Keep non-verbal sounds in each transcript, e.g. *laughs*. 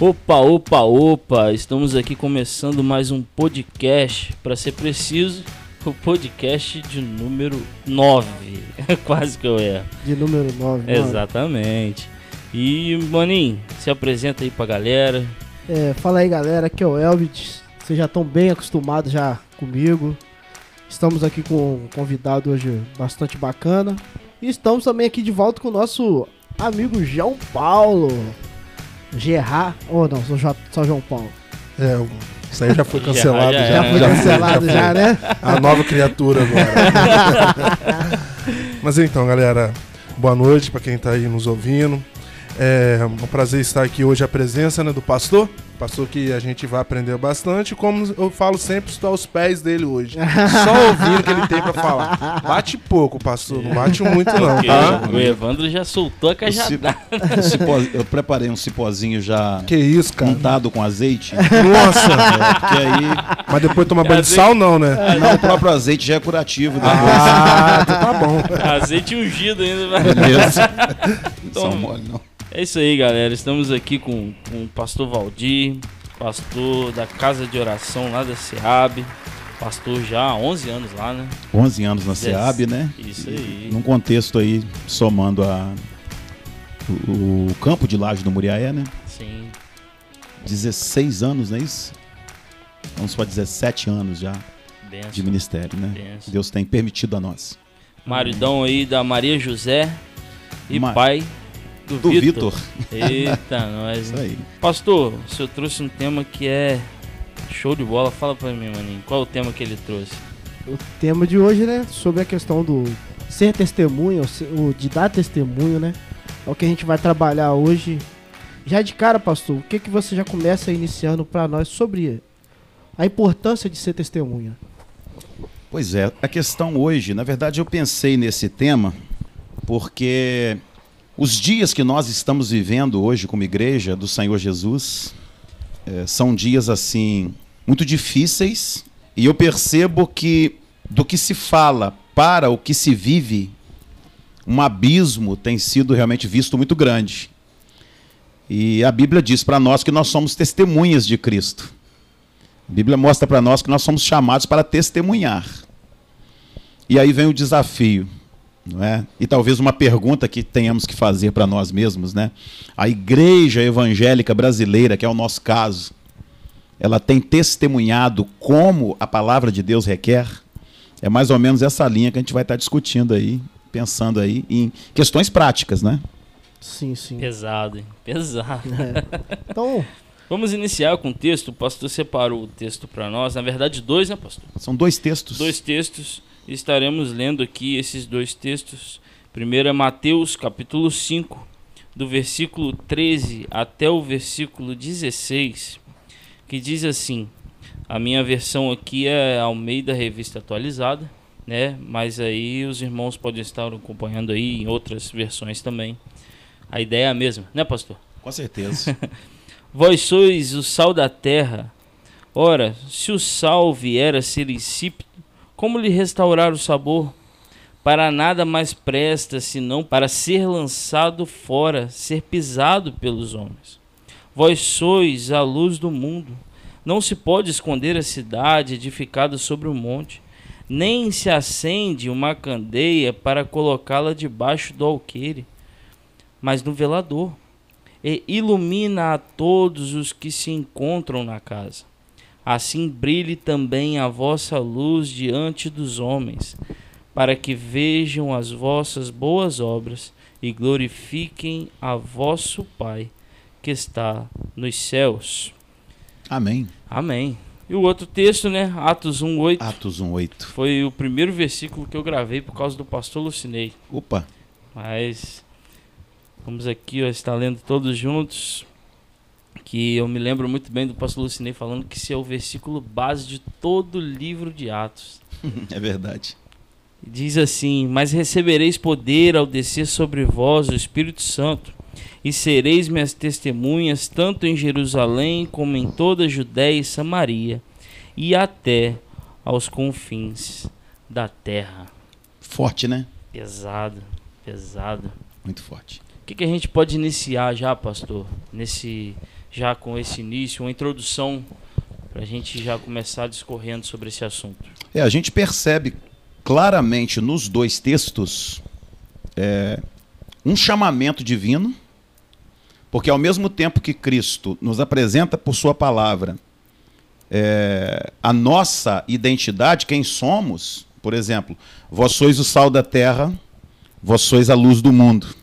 Opa, opa, opa! Estamos aqui começando mais um podcast, para ser preciso, o podcast de número 9. *laughs* Quase que eu erro. De número 9. Exatamente. E, Maninho, se apresenta aí pra galera. É, fala aí, galera. Aqui é o Elbit. Vocês já estão bem acostumados já comigo. Estamos aqui com um convidado hoje bastante bacana. E estamos também aqui de volta com o nosso amigo João Paulo. Gerard. Ou oh, não, sou só João Paulo. É, isso aí já foi *laughs* cancelado. já, já, já, foi cancelado, já, já, né? A nova criatura agora. *laughs* Mas então, galera, boa noite para quem está aí nos ouvindo. É um prazer estar aqui hoje a presença né, do pastor. Pastor que a gente vai aprender bastante. Como eu falo sempre, estou aos pés dele hoje. Só ouvindo o que ele tem para falar. Bate pouco, pastor. Não bate muito, não, tá? O Evandro já soltou a cajada. Cipó, eu preparei um cipózinho já. Que isso, cara? Untado com azeite. Nossa! É, aí... Mas depois tomar banho de sal, não, né? Não, o próprio azeite já é curativo. Depois. Ah, então tá bom. Azeite ungido ainda. Beleza. Então, mole, não. É isso aí, galera. Estamos aqui com, com o pastor Valdir, pastor da Casa de Oração lá da SEAB. Pastor já há 11 anos lá, né? 11 anos na SEAB, né? Isso aí. E, num contexto aí, somando a, o, o campo de laje do Muriaé, né? Sim. 16 anos, não é isso? Vamos para 17 anos já Benção. de ministério, né? Benção. Deus tem permitido a nós. Maridão aí da Maria José e Ma- pai do, Do Vitor. Eita, *laughs* nós. Isso aí. Pastor, o senhor trouxe um tema que é show de bola. Fala pra mim, maninho. Qual é o tema que ele trouxe? O tema de hoje, né? Sobre a questão do ser testemunha, o se- o de dar testemunho, né? É o que a gente vai trabalhar hoje. Já de cara, pastor, o que, que você já começa iniciando para nós sobre a importância de ser testemunha? Pois é, a questão hoje, na verdade eu pensei nesse tema porque os dias que nós estamos vivendo hoje como igreja do Senhor Jesus eh, são dias assim muito difíceis e eu percebo que do que se fala para o que se vive, um abismo tem sido realmente visto muito grande. E a Bíblia diz para nós que nós somos testemunhas de Cristo. A Bíblia mostra para nós que nós somos chamados para testemunhar. E aí vem o desafio, não é? E talvez uma pergunta que tenhamos que fazer para nós mesmos, né? A igreja evangélica brasileira, que é o nosso caso, ela tem testemunhado como a palavra de Deus requer? É mais ou menos essa linha que a gente vai estar discutindo aí, pensando aí em questões práticas, né? Sim, sim. Pesado, hein? Pesado. Então, *laughs* Vamos iniciar com o texto. O pastor separou o texto para nós. Na verdade, dois, né, pastor? São dois textos. Dois textos. Estaremos lendo aqui esses dois textos. Primeiro é Mateus, capítulo 5, do versículo 13 até o versículo 16, que diz assim: A minha versão aqui é Almeida Revista Atualizada, né? Mas aí os irmãos podem estar acompanhando aí em outras versões também. A ideia é a mesma, né, pastor? Com certeza. *laughs* Vós sois o sal da terra. Ora, se o sal vier a ser insípido, como lhe restaurar o sabor? Para nada mais presta senão para ser lançado fora, ser pisado pelos homens. Vós sois a luz do mundo. Não se pode esconder a cidade edificada sobre o monte, nem se acende uma candeia para colocá-la debaixo do alqueire, mas no velador e ilumina a todos os que se encontram na casa. Assim brilhe também a vossa luz diante dos homens, para que vejam as vossas boas obras e glorifiquem a vosso Pai que está nos céus. Amém. Amém. E o outro texto, né? Atos 1:8. Atos 1:8. Foi o primeiro versículo que eu gravei por causa do pastor Lucinei. Opa. Mas vamos aqui, ó, estar lendo todos juntos. Que eu me lembro muito bem do pastor Lucinei falando que esse é o versículo base de todo o livro de Atos. *laughs* É verdade. Diz assim: Mas recebereis poder ao descer sobre vós o Espírito Santo, e sereis minhas testemunhas, tanto em Jerusalém como em toda a Judéia e Samaria, e até aos confins da terra. Forte, né? Pesado, pesado. Muito forte. O que, que a gente pode iniciar já, pastor, nesse já com esse início, uma introdução para a gente já começar discorrendo sobre esse assunto. É, a gente percebe claramente nos dois textos é, um chamamento divino, porque ao mesmo tempo que Cristo nos apresenta por Sua palavra é, a nossa identidade, quem somos, por exemplo, vós sois o sal da terra, vós sois a luz do mundo.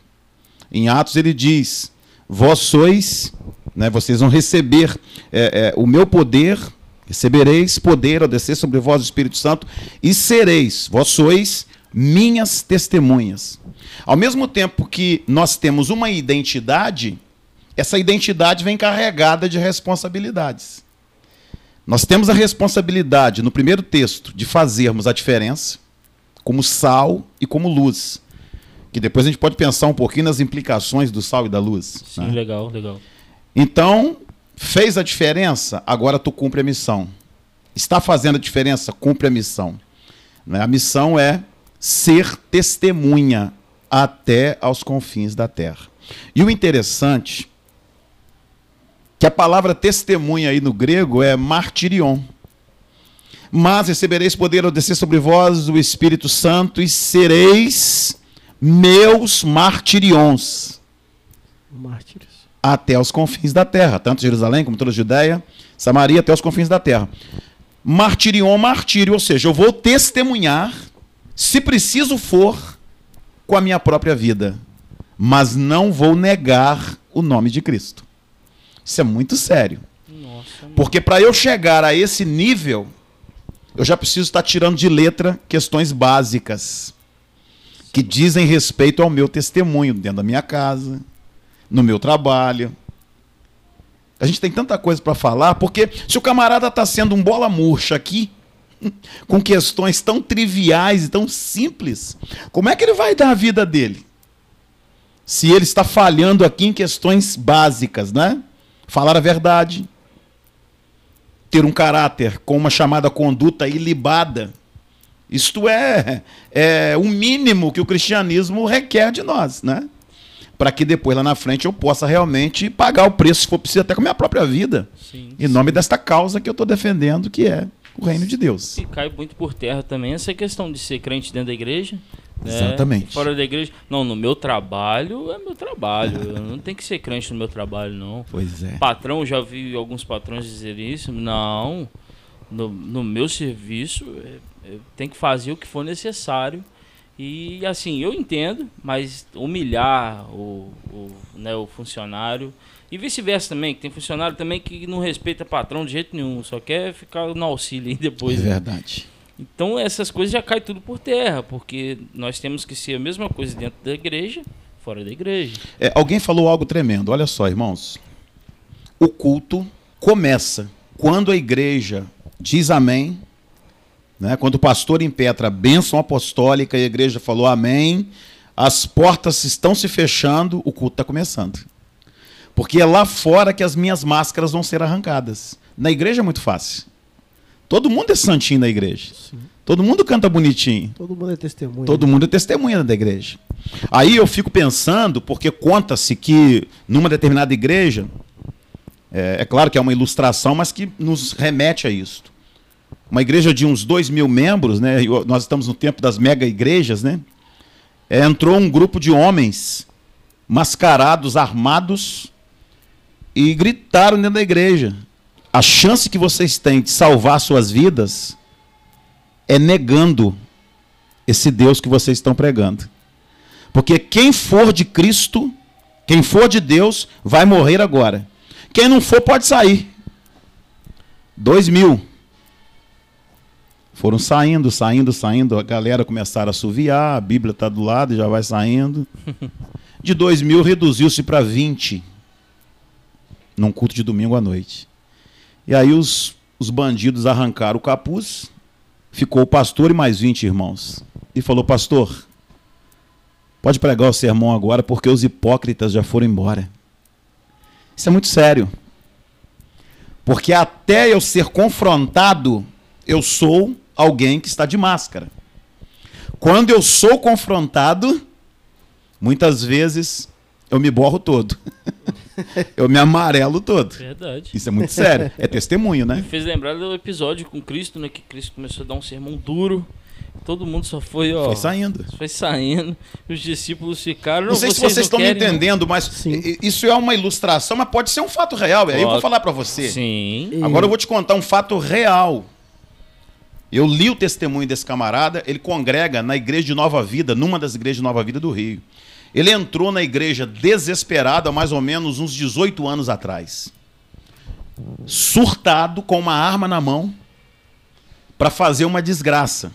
Em Atos ele diz: vós sois, né, vocês vão receber é, é, o meu poder, recebereis poder ao descer sobre vós o Espírito Santo, e sereis, vós sois minhas testemunhas. Ao mesmo tempo que nós temos uma identidade, essa identidade vem carregada de responsabilidades. Nós temos a responsabilidade, no primeiro texto, de fazermos a diferença, como sal e como luz. Que depois a gente pode pensar um pouquinho nas implicações do sal e da luz. Sim, né? legal, legal. Então, fez a diferença, agora tu cumpre a missão. Está fazendo a diferença, cumpre a missão. Né? A missão é ser testemunha até aos confins da terra. E o interessante que a palavra testemunha aí no grego é martirion. Mas recebereis poder ao descer sobre vós o Espírito Santo e sereis meus martirions Mártires. Até os confins da terra, tanto Jerusalém como toda a Judéia, Samaria até os confins da terra. Martirion, martírio, ou seja, eu vou testemunhar, se preciso for, com a minha própria vida, mas não vou negar o nome de Cristo. Isso é muito sério. Nossa, Porque para eu chegar a esse nível, eu já preciso estar tirando de letra questões básicas que dizem respeito ao meu testemunho dentro da minha casa, no meu trabalho. A gente tem tanta coisa para falar, porque se o camarada está sendo um bola murcha aqui, *laughs* com questões tão triviais e tão simples, como é que ele vai dar a vida dele? Se ele está falhando aqui em questões básicas, né? Falar a verdade, ter um caráter com uma chamada conduta ilibada. Isto é, é o mínimo que o cristianismo requer de nós, né? Para que depois lá na frente eu possa realmente pagar o preço, se for preciso, até com a minha própria vida, sim. em nome desta causa que eu estou defendendo, que é o reino de Deus. E cai muito por terra também essa questão de ser crente dentro da igreja. né? Exatamente. Fora da igreja. Não, no meu trabalho é meu trabalho. Eu não tenho que ser crente no meu trabalho, não. Pois é. Patrão, já vi alguns patrões dizerem isso. Não. No, no meu serviço, é- eu tenho que fazer o que for necessário. E assim, eu entendo, mas humilhar o, o, né, o funcionário. E vice-versa também, que tem funcionário também que não respeita patrão de jeito nenhum, só quer ficar no auxílio aí É depois. né? verdade. Então essas coisas já caem tudo por terra, porque nós temos que ser a mesma coisa dentro da igreja, fora da igreja. É, alguém falou algo tremendo. Olha só, irmãos. O culto começa quando a igreja diz amém, né? quando o pastor impetra a bênção apostólica e a igreja falou amém, as portas estão se fechando, o culto está começando. Porque é lá fora que as minhas máscaras vão ser arrancadas. Na igreja é muito fácil. Todo mundo é santinho na igreja. Todo mundo canta bonitinho. Todo mundo é testemunha. Todo mundo é testemunha da igreja. Aí eu fico pensando, porque conta-se que numa determinada igreja, é, é claro que é uma ilustração, mas que nos remete a isso. Uma igreja de uns dois mil membros, né? Nós estamos no tempo das mega igrejas, né? É, entrou um grupo de homens mascarados, armados, e gritaram dentro da igreja. A chance que vocês têm de salvar suas vidas é negando esse Deus que vocês estão pregando. Porque quem for de Cristo, quem for de Deus, vai morrer agora. Quem não for, pode sair. Dois mil. Foram saindo, saindo, saindo. A galera começaram a assoviar, a Bíblia está do lado e já vai saindo. De dois mil reduziu-se para 20 num culto de domingo à noite. E aí os, os bandidos arrancaram o capuz, ficou o pastor e mais 20 irmãos. E falou: Pastor, pode pregar o sermão agora porque os hipócritas já foram embora. Isso é muito sério. Porque até eu ser confrontado, eu sou alguém que está de máscara. Quando eu sou confrontado, muitas vezes eu me borro todo. *laughs* eu me amarelo todo. Verdade. Isso é muito sério. É testemunho, Me né? fez lembrar do episódio com Cristo, né? Que Cristo começou a dar um sermão duro. Todo mundo só foi, ó. Foi saindo. Foi saindo. E os discípulos ficaram. Não sei se vocês vocês estão me querem, não?" entendendo, mas Sim. isso é uma ilustração, mas pode ser um fato real. Aí eu vou falar pra você. Sim. E- Agora eu vou te contar um fato real. Eu li o testemunho desse camarada, ele congrega na igreja de Nova Vida, numa das igrejas de Nova Vida do Rio. Ele entrou na igreja desesperado há mais ou menos uns 18 anos atrás. Surtado com uma arma na mão para fazer uma desgraça.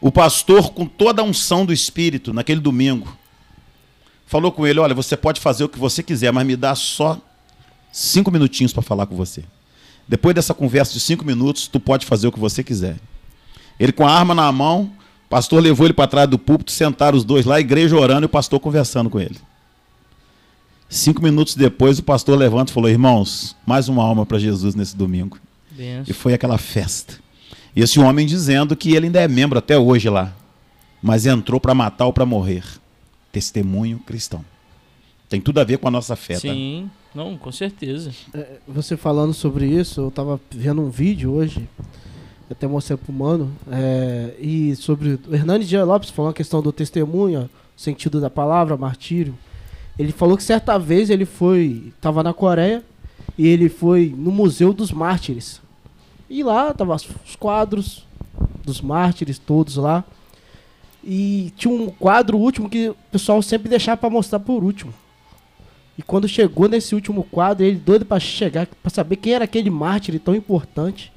O pastor, com toda a unção do Espírito, naquele domingo, falou com ele: Olha, você pode fazer o que você quiser, mas me dá só cinco minutinhos para falar com você. Depois dessa conversa de cinco minutos, tu pode fazer o que você quiser. Ele com a arma na mão, o pastor levou ele para trás do púlpito, sentaram os dois lá, a igreja orando e o pastor conversando com ele. Cinco minutos depois, o pastor levanta e falou: Irmãos, mais uma alma para Jesus nesse domingo. Benção. E foi aquela festa. E esse homem dizendo que ele ainda é membro até hoje lá, mas entrou para matar ou para morrer. Testemunho cristão. Tem tudo a ver com a nossa fé, tá? Sim. Não, com certeza. É, Você falando sobre isso, eu tava vendo um vídeo hoje, até mostrei pro mano, é, e sobre o Hernani Dias Lopes falando a questão do testemunho, o sentido da palavra, martírio. Ele falou que certa vez ele foi, tava na Coreia, e ele foi no Museu dos Mártires. E lá tava os quadros dos mártires todos lá. E tinha um quadro último que o pessoal sempre deixava pra mostrar por último. E quando chegou nesse último quadro, ele doido pra chegar, pra saber quem era aquele mártir tão importante.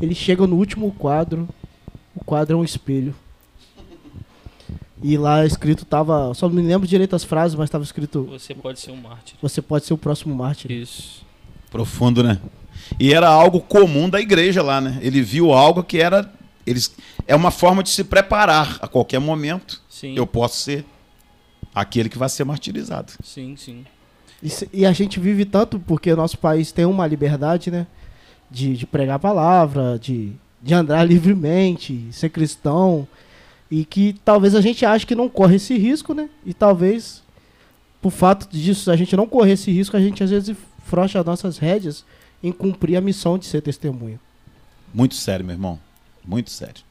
Ele chega no último quadro. O quadro é um espelho. E lá escrito tava, só não me lembro direito as frases, mas tava escrito: Você pode ser um mártir. você pode ser o próximo mártir. Isso. Profundo, né? E era algo comum da igreja lá, né? Ele viu algo que era. Eles, é uma forma de se preparar a qualquer momento. Sim. Eu posso ser aquele que vai ser martirizado. Sim, sim. E, se- e a gente vive tanto porque nosso país tem uma liberdade, né? De, de pregar a palavra, de, de andar *laughs* livremente, ser cristão. E que talvez a gente ache que não corre esse risco, né? E talvez, por fato disso, a gente não correr esse risco, a gente às vezes frouxa as nossas rédeas em cumprir a missão de ser testemunha. Muito sério, meu irmão. Muito sério.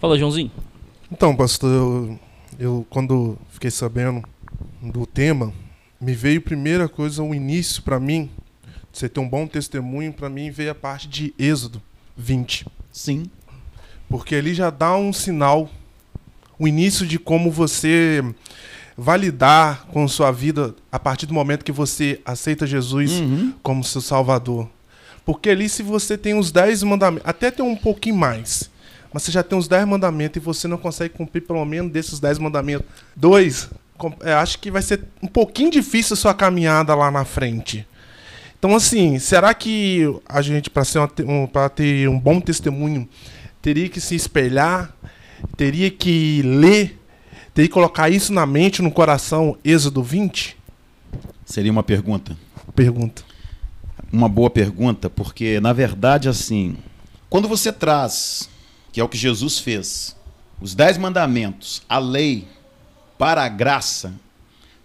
Fala, Joãozinho. Então, pastor, eu, eu quando fiquei sabendo do tema, me veio primeira coisa o início para mim, você ter um bom testemunho, para mim veio a parte de Êxodo 20. Sim. Porque ali já dá um sinal, o início de como você vai lidar com sua vida a partir do momento que você aceita Jesus Uhum. como seu salvador. Porque ali se você tem os 10 mandamentos, até tem um pouquinho mais, mas você já tem os 10 mandamentos e você não consegue cumprir pelo menos desses 10 mandamentos, dois, acho que vai ser um pouquinho difícil a sua caminhada lá na frente. Então assim, será que a gente para um, ter um bom testemunho teria que se espelhar, teria que ler, teria que colocar isso na mente, no coração, Êxodo 20? Seria uma pergunta. Pergunta. Uma boa pergunta, porque na verdade, assim, quando você traz, que é o que Jesus fez, os dez mandamentos, a lei, para a graça,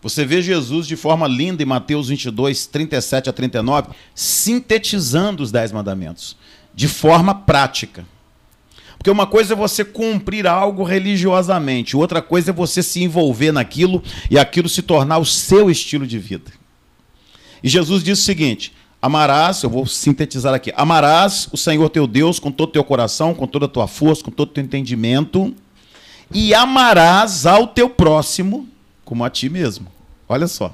você vê Jesus de forma linda em Mateus 22, 37 a 39, sintetizando os dez mandamentos, de forma prática. Porque uma coisa é você cumprir algo religiosamente, outra coisa é você se envolver naquilo e aquilo se tornar o seu estilo de vida. E Jesus diz o seguinte: amarás, eu vou sintetizar aqui, amarás o Senhor teu Deus com todo o teu coração, com toda a tua força, com todo o teu entendimento, e amarás ao teu próximo como a ti mesmo. Olha só.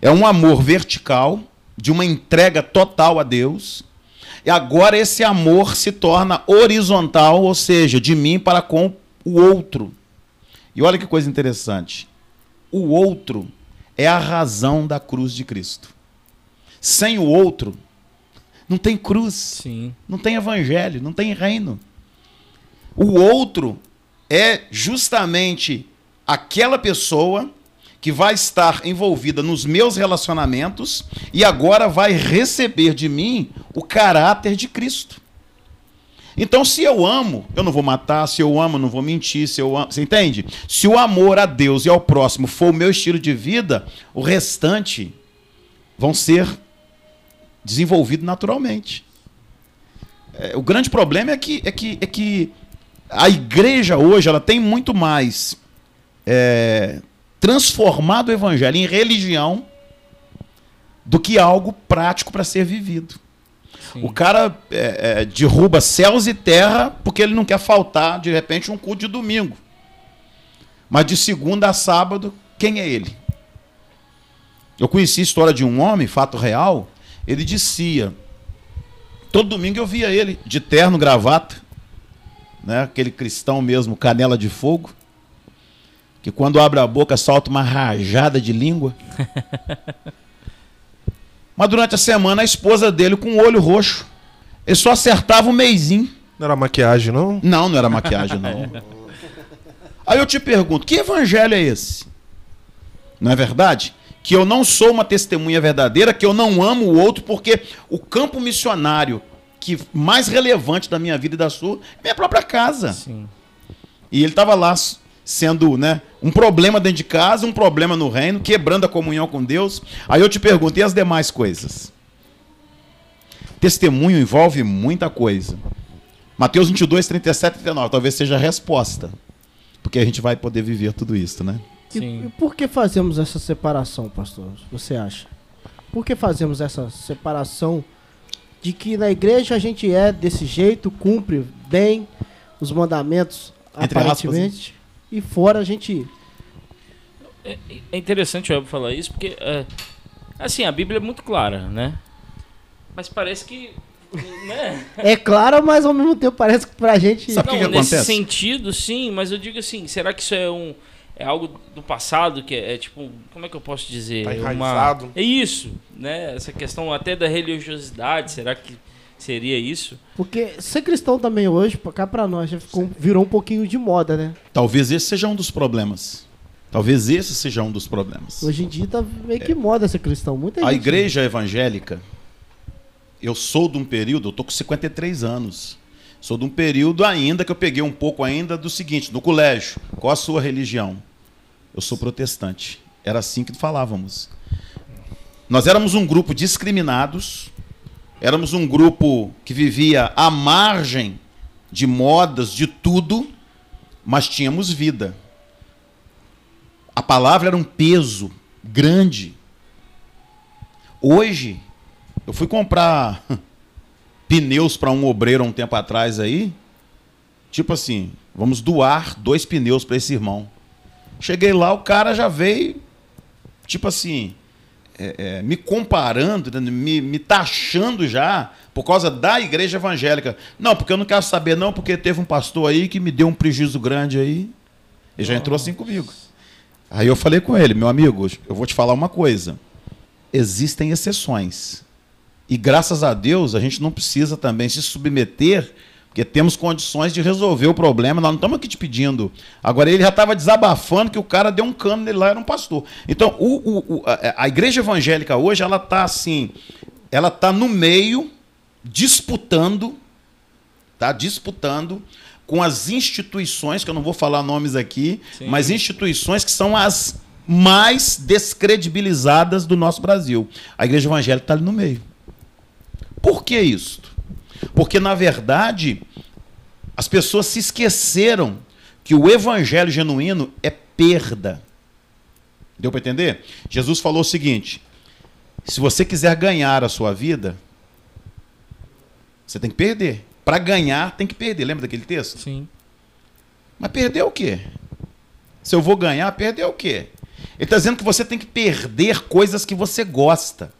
É um amor vertical, de uma entrega total a Deus. E agora esse amor se torna horizontal, ou seja, de mim para com o outro. E olha que coisa interessante. O outro é a razão da cruz de Cristo. Sem o outro, não tem cruz, Sim. não tem evangelho, não tem reino. O outro é justamente aquela pessoa que vai estar envolvida nos meus relacionamentos e agora vai receber de mim o caráter de Cristo. Então, se eu amo, eu não vou matar, se eu amo, eu não vou mentir, se eu amo, você entende? Se o amor a Deus e ao próximo for o meu estilo de vida, o restante vão ser desenvolvido naturalmente. É, o grande problema é que, é, que, é que a igreja hoje ela tem muito mais é, transformado o evangelho em religião do que algo prático para ser vivido. Sim. O cara é, é, derruba céus e terra porque ele não quer faltar, de repente, um culto de domingo. Mas de segunda a sábado, quem é ele? Eu conheci a história de um homem, fato real. Ele dizia: todo domingo eu via ele de terno, gravata, né? aquele cristão mesmo, canela de fogo, que quando abre a boca solta uma rajada de língua. *laughs* Mas durante a semana a esposa dele com o olho roxo. Ele só acertava um meizinho. Não era maquiagem, não? Não, não era maquiagem, não. *laughs* Aí eu te pergunto, que evangelho é esse? Não é verdade? Que eu não sou uma testemunha verdadeira, que eu não amo o outro, porque o campo missionário que mais relevante da minha vida e da sua é minha própria casa. Sim. E ele estava lá sendo né, um problema dentro de casa, um problema no reino, quebrando a comunhão com Deus. Aí eu te pergunto, e as demais coisas? Testemunho envolve muita coisa. Mateus 22, 37 e 39, talvez seja a resposta. Porque a gente vai poder viver tudo isso, né? E, e por que fazemos essa separação, pastor? Você acha? Por que fazemos essa separação de que na igreja a gente é desse jeito, cumpre bem os mandamentos, Entre aparentemente, aspas, e fora a gente. É, é interessante o Elbo falar isso, porque é, assim, a Bíblia é muito clara, né? Mas parece que. Né? *laughs* É clara, mas ao mesmo tempo parece que pra gente. Sabe o que, que nesse acontece? sentido, sim, mas eu digo assim, será que isso é um. É algo do passado que é, é tipo, como é que eu posso dizer? Tá enraizado. Uma... É isso, né? Essa questão até da religiosidade, será que Seria isso? Porque ser cristão também hoje, cá pra nós, já ficou, virou um pouquinho de moda, né? Talvez esse seja um dos problemas. Talvez esse seja um dos problemas. Hoje em dia tá meio que é. moda ser cristão. Muita A igreja evangélica, eu sou de um período, eu tô com 53 anos. Sou de um período ainda que eu peguei um pouco ainda do seguinte, no colégio, qual a sua religião? Eu sou protestante. Era assim que falávamos. Nós éramos um grupo discriminados, Éramos um grupo que vivia à margem de modas, de tudo, mas tínhamos vida. A palavra era um peso grande. Hoje, eu fui comprar *laughs* pneus para um obreiro um tempo atrás aí. Tipo assim, vamos doar dois pneus para esse irmão. Cheguei lá, o cara já veio, tipo assim, é, é, me comparando, né, me, me taxando já por causa da igreja evangélica. Não, porque eu não quero saber, não, porque teve um pastor aí que me deu um prejuízo grande aí. Ele já entrou assim comigo. Aí eu falei com ele, meu amigo, eu vou te falar uma coisa. Existem exceções. E graças a Deus a gente não precisa também se submeter porque temos condições de resolver o problema, nós não estamos aqui te pedindo. Agora, ele já estava desabafando que o cara deu um cano nele lá, era um pastor. Então, o, o, a, a, igreja evangélica hoje, ela está assim, ela está no meio, disputando, tá? Disputando com as instituições, que eu não vou falar nomes aqui, Sim. mas instituições que são as mais descredibilizadas do nosso Brasil. A igreja evangélica está ali no meio. Por que isso? Porque, na verdade, as pessoas se esqueceram que o evangelho genuíno é perda. Deu para entender? Jesus falou o seguinte: se você quiser ganhar a sua vida, você tem que perder. Para ganhar, tem que perder. Lembra daquele texto? Sim. Mas perder o quê? Se eu vou ganhar, perder o quê? Ele está dizendo que você tem que perder coisas que você gosta,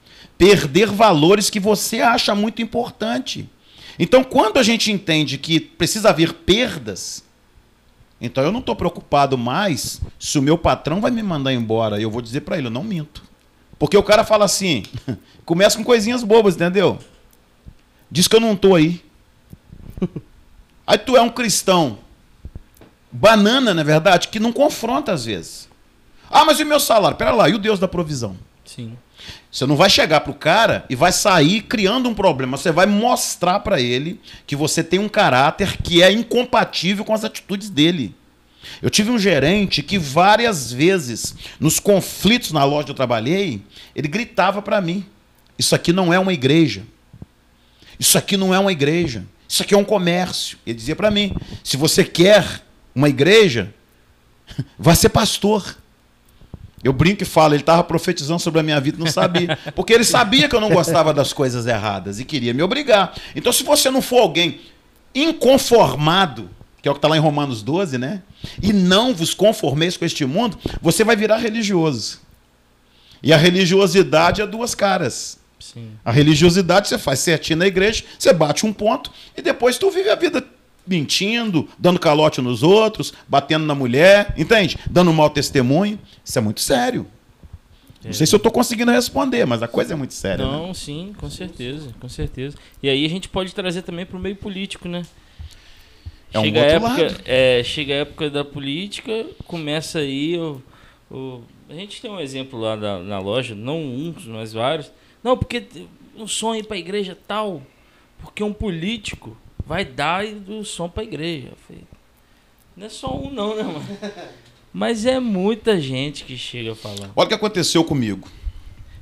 perder valores que você acha muito importante. Então, quando a gente entende que precisa haver perdas, então eu não estou preocupado mais se o meu patrão vai me mandar embora. Eu vou dizer para ele, eu não minto. Porque o cara fala assim, *laughs* começa com coisinhas bobas, entendeu? Diz que eu não estou aí. Aí tu é um cristão. Banana, na é verdade, que não confronta às vezes. Ah, mas e o meu salário? Pera lá, e o Deus da provisão? Sim. Você não vai chegar pro cara e vai sair criando um problema. Você vai mostrar para ele que você tem um caráter que é incompatível com as atitudes dele. Eu tive um gerente que várias vezes, nos conflitos na loja que eu trabalhei, ele gritava para mim: Isso aqui não é uma igreja. Isso aqui não é uma igreja. Isso aqui é um comércio. Ele dizia para mim: Se você quer uma igreja, *laughs* vá ser pastor. Eu brinco e falo, ele estava profetizando sobre a minha vida, não sabia. *laughs* Porque ele sabia que eu não gostava das coisas erradas e queria me obrigar. Então, se você não for alguém inconformado, que é o que está lá em Romanos 12, né? E não vos conformeis com este mundo, você vai virar religioso. E a religiosidade é duas caras. Sim. A religiosidade você faz certinho na igreja, você bate um ponto e depois tu vive a vida mentindo, dando calote nos outros, batendo na mulher, entende? Dando mau testemunho. Isso é muito sério. Não sei se eu estou conseguindo responder, mas a coisa é muito séria. Não, né? sim, com certeza, com certeza. E aí a gente pode trazer também para o meio político, né? É um chega, a época, é, chega a época da política, começa aí o, o- a gente tem um exemplo lá na, na loja, não um, mas vários. Não, porque um ir para a igreja tal, porque um político vai dar o som para a igreja. Eu falei, não é só um não, né, mano? *laughs* Mas é muita gente que chega a falar. Olha o que aconteceu comigo.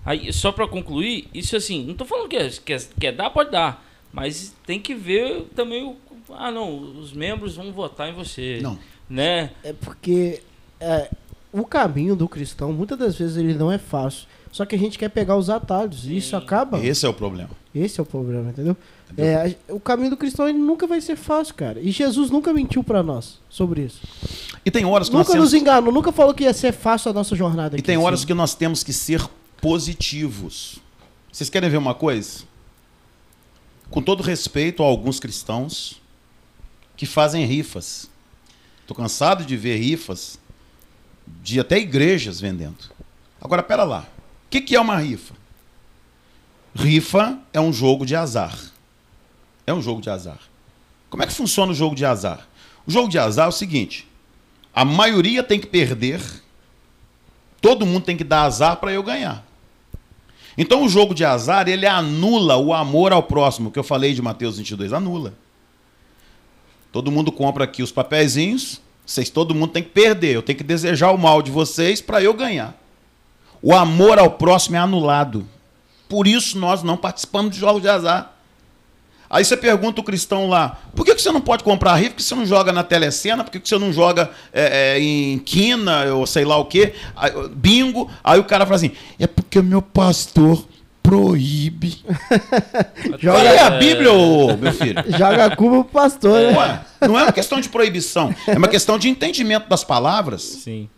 Aí, só pra concluir, isso assim, não tô falando que é, que é- quer dar, pode dar. Mas tem que ver também o. Ah, não, os membros vão votar em você. Não. Né? É porque é, o caminho do cristão, muitas das vezes, ele não é fácil. Só que a gente quer pegar os atalhos. E isso acaba. Esse é o problema. Esse é o problema, entendeu? É, o caminho do cristão ele nunca vai ser fácil, cara. E Jesus nunca mentiu pra nós sobre isso. E tem horas que Nunca nós nos temos, enganou, nunca falou que ia ser fácil a nossa jornada e aqui. tem horas assim. que nós temos que ser positivos. Vocês querem ver uma coisa? Com todo respeito a alguns cristãos que fazem rifas. Tô cansado de ver rifas de até igrejas vendendo. Agora, pera lá. O que, que é uma rifa? Rifa é um jogo de azar. É um jogo de azar. Como é que funciona o jogo de azar? O jogo de azar é o seguinte: a maioria tem que perder, todo mundo tem que dar azar para eu ganhar. Então o jogo de azar, ele anula o amor ao próximo, que eu falei de Mateus 22, anula. Todo mundo compra aqui os papeizinhos, vocês todo mundo tem que perder, eu tenho que desejar o mal de vocês para eu ganhar. O amor ao próximo é anulado. Por isso nós não participamos de jogos de azar. Aí você pergunta o cristão lá, por que que você não pode comprar rifa? Por que você não joga na telecena? Por que que você não joga é, é, em quina ou sei lá o quê? Aí, bingo. Aí o cara fala assim, é porque o meu pastor proíbe. *laughs* Joga- Olha a Bíblia, ô, meu filho. *laughs* Joga a culpa pro pastor, né? Ué, não é uma questão de proibição, é uma questão de entendimento das palavras. Sim.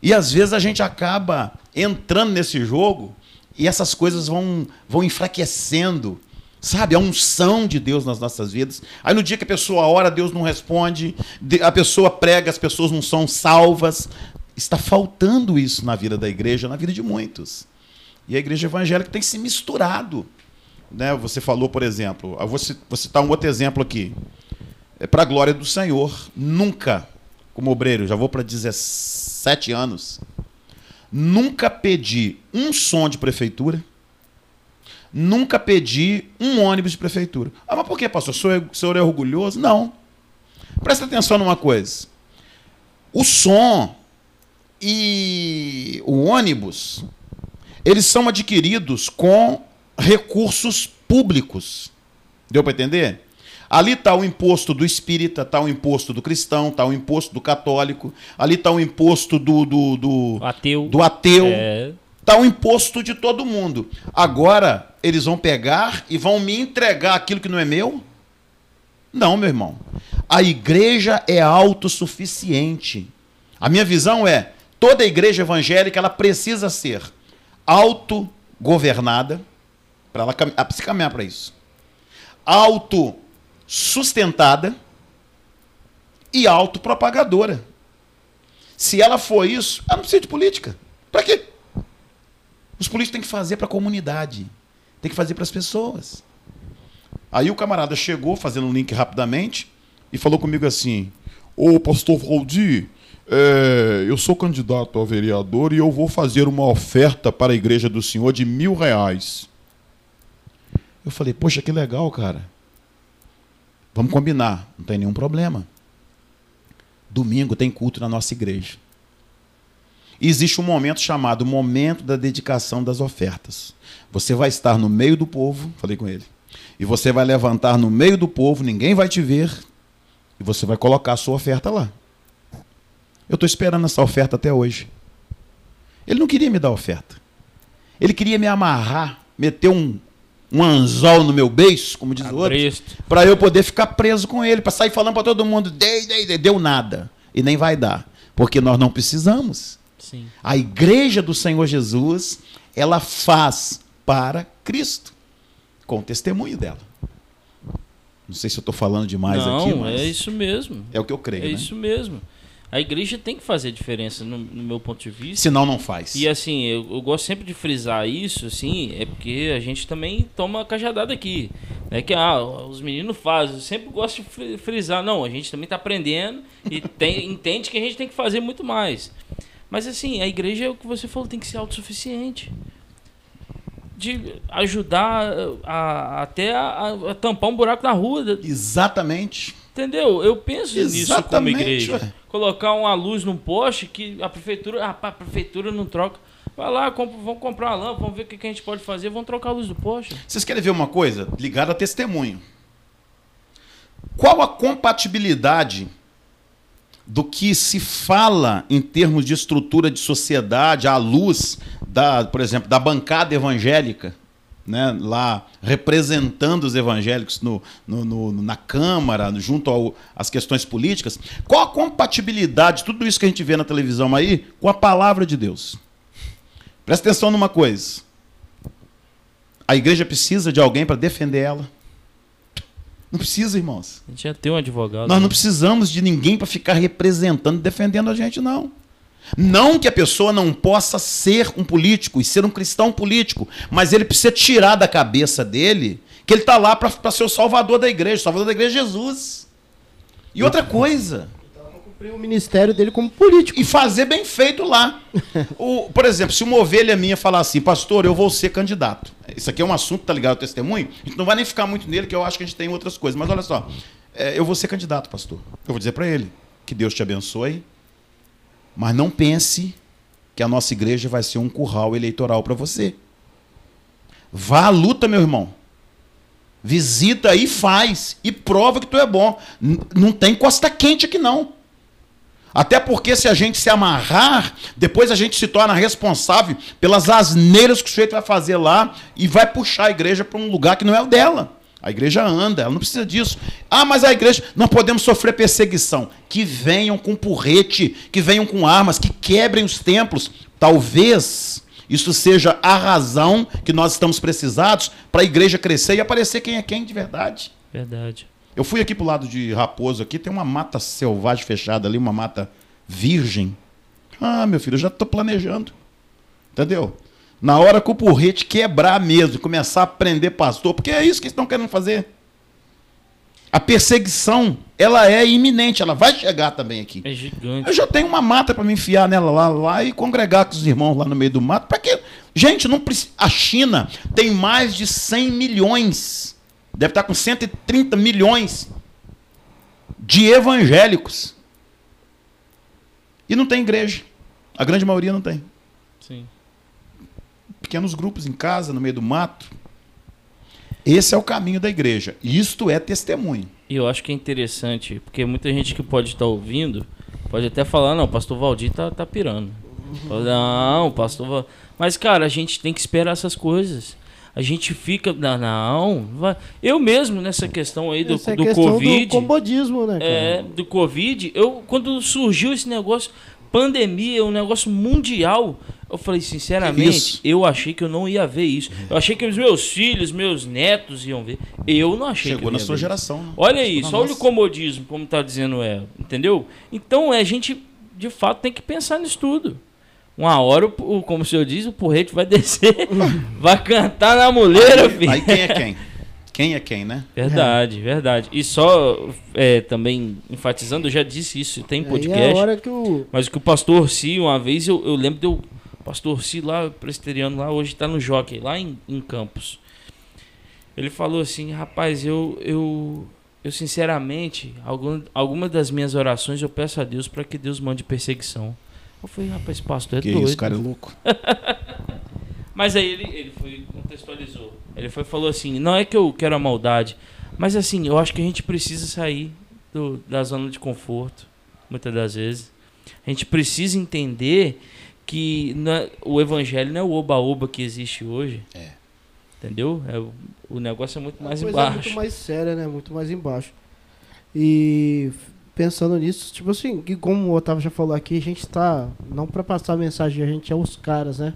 E às vezes a gente acaba entrando nesse jogo e essas coisas vão, vão enfraquecendo, sabe? A unção de Deus nas nossas vidas. Aí no dia que a pessoa ora, Deus não responde, de- a pessoa prega, as pessoas não são salvas. Está faltando isso na vida da igreja, na vida de muitos. E a igreja evangélica tem se misturado. Né? Você falou, por exemplo, eu vou citar um outro exemplo aqui. É para a glória do Senhor. Nunca, como obreiro, já vou para 17 anos, nunca pedi um som de prefeitura, nunca pedi um ônibus de prefeitura. Ah, mas por que, pastor? O senhor é, o senhor é orgulhoso? Não. Presta atenção numa coisa. O som e o ônibus, eles são adquiridos com recursos públicos. Deu para entender? Ali está o imposto do espírita, está o imposto do cristão, está o imposto do católico, ali está o imposto do, do, do, Ateu. do ateu, É, está o imposto de todo mundo. Agora, eles vão pegar e vão me entregar aquilo que não é meu? Não, meu irmão. A igreja é autossuficiente. A minha visão é, toda igreja evangélica ela precisa ser autogovernada para ela cam- precisa caminhar para isso. Autossustentada e autopropagadora. Se ela for isso, ela não precisa de política. Para quê? Os políticos têm que fazer para a comunidade, tem que fazer para as pessoas. Aí o camarada chegou, fazendo um link rapidamente, e falou comigo assim: Ô pastor Valdir, é, eu sou candidato a vereador e eu vou fazer uma oferta para a igreja do senhor de mil reais. Eu falei, poxa, que legal, cara. Vamos combinar, não tem nenhum problema. Domingo tem culto na nossa igreja. Existe um momento chamado momento da dedicação das ofertas. Você vai estar no meio do povo, falei com ele, e você vai levantar no meio do povo, ninguém vai te ver, e você vai colocar a sua oferta lá. Eu estou esperando essa oferta até hoje. Ele não queria me dar oferta. Ele queria me amarrar, meter um, um anzol no meu beiço, como diz o outro, para eu poder ficar preso com ele, para sair falando para todo mundo, dei, dei, dei, deu nada. E nem vai dar. Porque nós não precisamos. Sim. A igreja do Senhor Jesus, ela faz para Cristo, com o testemunho dela. Não sei se eu estou falando demais não, aqui, mas. É isso mesmo. É o que eu creio. É né? isso mesmo. A igreja tem que fazer diferença, no, no meu ponto de vista. Senão não faz. E assim, eu, eu, gosto sempre de frisar isso, assim, é porque a gente também toma cajadada aqui. É que ah, os meninos fazem, eu sempre gosto de frisar. Não, a gente também está aprendendo e *laughs* tem, entende que a gente tem que fazer muito mais. Mas assim, a igreja é o que você falou, tem que ser autossuficiente. De ajudar a, a até a, a, tampar um buraco na rua. Exatamente. Entendeu? Eu penso Exatamente, nisso como igreja. Ué. Colocar uma luz num poste que a prefeitura. Ah, a prefeitura não troca. Vai lá, comp vamos comprar uma lâmpada, vamos ver o que, que a gente pode fazer, vamos trocar a luz do poste. Vocês querem ver uma coisa? Ligada a testemunho. Qual a compatibilidade do que se fala em termos de estrutura de sociedade à luz da, por exemplo, da bancada evangélica né, lá representando os evangélicos no, no, no, na Câmara, junto às questões políticas, qual a compatibilidade de tudo isso que a gente vê na televisão aí com a palavra de Deus? Presta atenção numa coisa. A igreja precisa de alguém para defender ela. Não precisa, irmãos. A gente já tem um advogado. Nós né? não precisamos de ninguém para ficar representando, defendendo a gente, não. Não que a pessoa não possa ser um político e ser um cristão político, mas ele precisa tirar da cabeça dele que ele está lá para ser o salvador da igreja. O salvador da igreja é Jesus. E outra coisa. Cumprir o ministério dele como político. E fazer bem feito lá. *laughs* o, por exemplo, se uma ovelha minha falar assim, pastor, eu vou ser candidato. Isso aqui é um assunto, tá ligado ao testemunho? A gente não vai nem ficar muito nele, que eu acho que a gente tem outras coisas. Mas olha só, é, eu vou ser candidato, pastor. Eu vou dizer para ele que Deus te abençoe mas não pense que a nossa igreja vai ser um curral eleitoral para você. Vá à luta, meu irmão. Visita e faz. E prova que tu é bom. N não tem costa quente aqui, não. Até porque se a gente se amarrar, depois a gente se torna responsável pelas asneiras que o sujeito vai fazer lá e vai puxar a igreja para um lugar que não é o dela. A igreja anda, ela não precisa disso. Ah, mas a igreja, não podemos sofrer perseguição. Que venham com porrete, que venham com armas, que quebrem os templos. Talvez isso seja a razão que nós estamos precisados para a igreja crescer e aparecer quem é quem de verdade. Verdade. Eu fui aqui para o lado de Raposo, aqui tem uma mata selvagem fechada ali, uma mata virgem. Ah, meu filho, eu já estou planejando. Entendeu? Na hora que o porrete quebrar mesmo, começar a prender pastor, porque é isso que eles estão querendo fazer. A perseguição, ela é iminente, ela vai chegar também aqui. É gigante. Eu já tenho uma mata para me enfiar nela lá, lá e congregar com os irmãos lá no meio do mato. Para quê? Gente, não precisa. A China tem mais de 100 milhões, deve estar com 130 milhões de evangélicos. E não tem igreja. A grande maioria não tem. Sim pequenos grupos em casa, no meio do mato. Esse é o caminho da igreja. Isto é testemunho. E eu acho que é interessante, porque muita gente que pode estar ouvindo pode até falar, não, o pastor Valdir tá, tá pirando. Não, pastor. Mas, cara, a gente tem que esperar essas coisas. A gente fica. Não, não vai. eu mesmo nessa questão aí do, Essa é do Covid. Do comodismo, né? Cara? É, do Covid, eu, quando surgiu esse negócio, pandemia, um negócio mundial, eu falei, sinceramente, eu achei que eu não ia ver isso. Eu achei que os meus filhos, meus netos iam ver. Eu não achei Chegou que na sua geração. Né? Olha isso, olha o comodismo, como está dizendo ela. Entendeu? Então, é, a gente, de fato, tem que pensar nisso tudo. Uma hora, o, como o senhor diz, o porrete vai descer, *laughs* vai cantar na muleira, aí, filho. Aí quem é quem? Quem é quem, né? Verdade, verdade. E só é, também enfatizando, eu já disse isso, tem Aí é a podcast. hora que o. Mas que o pastor Si, uma vez eu, eu lembro do pastor Si lá, presteriano lá, hoje tá no Jockey, lá em, em Campos. Ele falou assim, rapaz, eu, eu, eu sinceramente, algum, algumas das minhas orações eu peço a Deus para que Deus mande perseguição. Eu falei, rapaz, pastor, é que doido. isso, cara é louco. *laughs* Mas aí ele, ele foi, contextualizou. Ele foi falou assim, não é que eu quero a maldade, mas assim, eu acho que a gente precisa sair do, da zona de conforto, muitas das vezes. A gente precisa entender que não é- o evangelho não é o oba-oba que existe hoje. É. Entendeu? É, o, negócio é muito mais a coisa embaixo. É muito mais séria, né? Muito mais embaixo. E pensando nisso, tipo assim, que como o Otávio já falou aqui, a gente tá. Não pra passar a mensagem, a gente é os caras, né?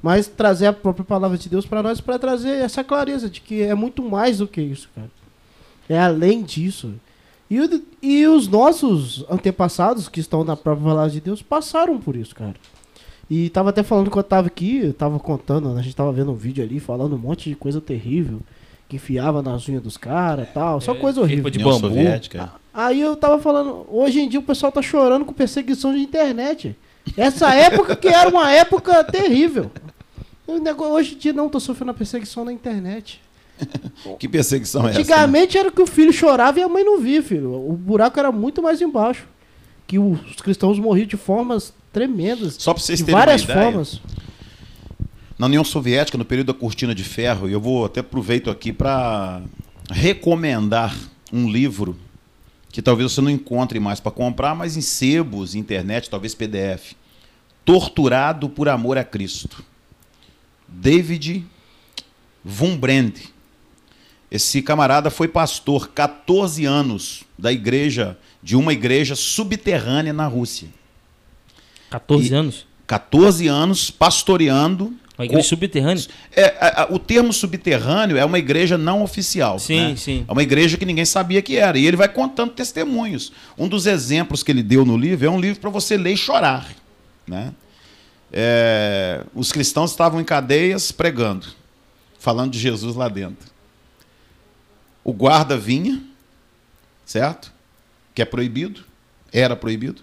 Mas trazer a própria palavra de Deus pra nós, pra trazer essa clareza de que é muito mais do que isso, cara. É além disso. E, o- e os nossos antepassados que estão na própria palavra de Deus passaram por isso, cara. E tava até falando que eu tava aqui, tava contando, a gente tava vendo um vídeo ali falando um monte de coisa terrível. Que enfiava nas unhas dos caras e tal. Só É, coisa tipo horrível. de bambu. Soviética. Aí eu tava falando, hoje em dia o pessoal tá chorando com perseguição de internet. Essa época que era uma época terrível. Negócio, hoje em dia não, tô sofrendo a perseguição na internet. *laughs* Que perseguição é essa? né? Antigamente era que o filho chorava e a mãe não via, filho. O buraco era muito mais embaixo. Que os cristãos morriam de formas tremendas. Só para vocês De terem várias uma ideia, formas. Na União Soviética, no período da cortina de ferro, e eu vou até aproveito aqui para recomendar um livro que talvez você não encontre mais para comprar, mas em sebos, internet, talvez PDF. Torturado por amor a Cristo. David Wumbrand. Esse camarada foi pastor 14 anos da igreja, de uma igreja subterrânea na Rússia. 14 E- anos. 14 anos pastoreando Uma igreja Co- subterrânea. é, a- a- o termo subterrâneo é uma igreja não oficial. Sim, né? sim. É uma igreja que ninguém sabia que era. E ele vai contando testemunhos. Um dos exemplos que ele deu no livro é um livro para você ler e chorar. Né? É, os cristãos estavam em cadeias pregando, falando de Jesus lá dentro. O guarda vinha, certo? Que é proibido, era proibido.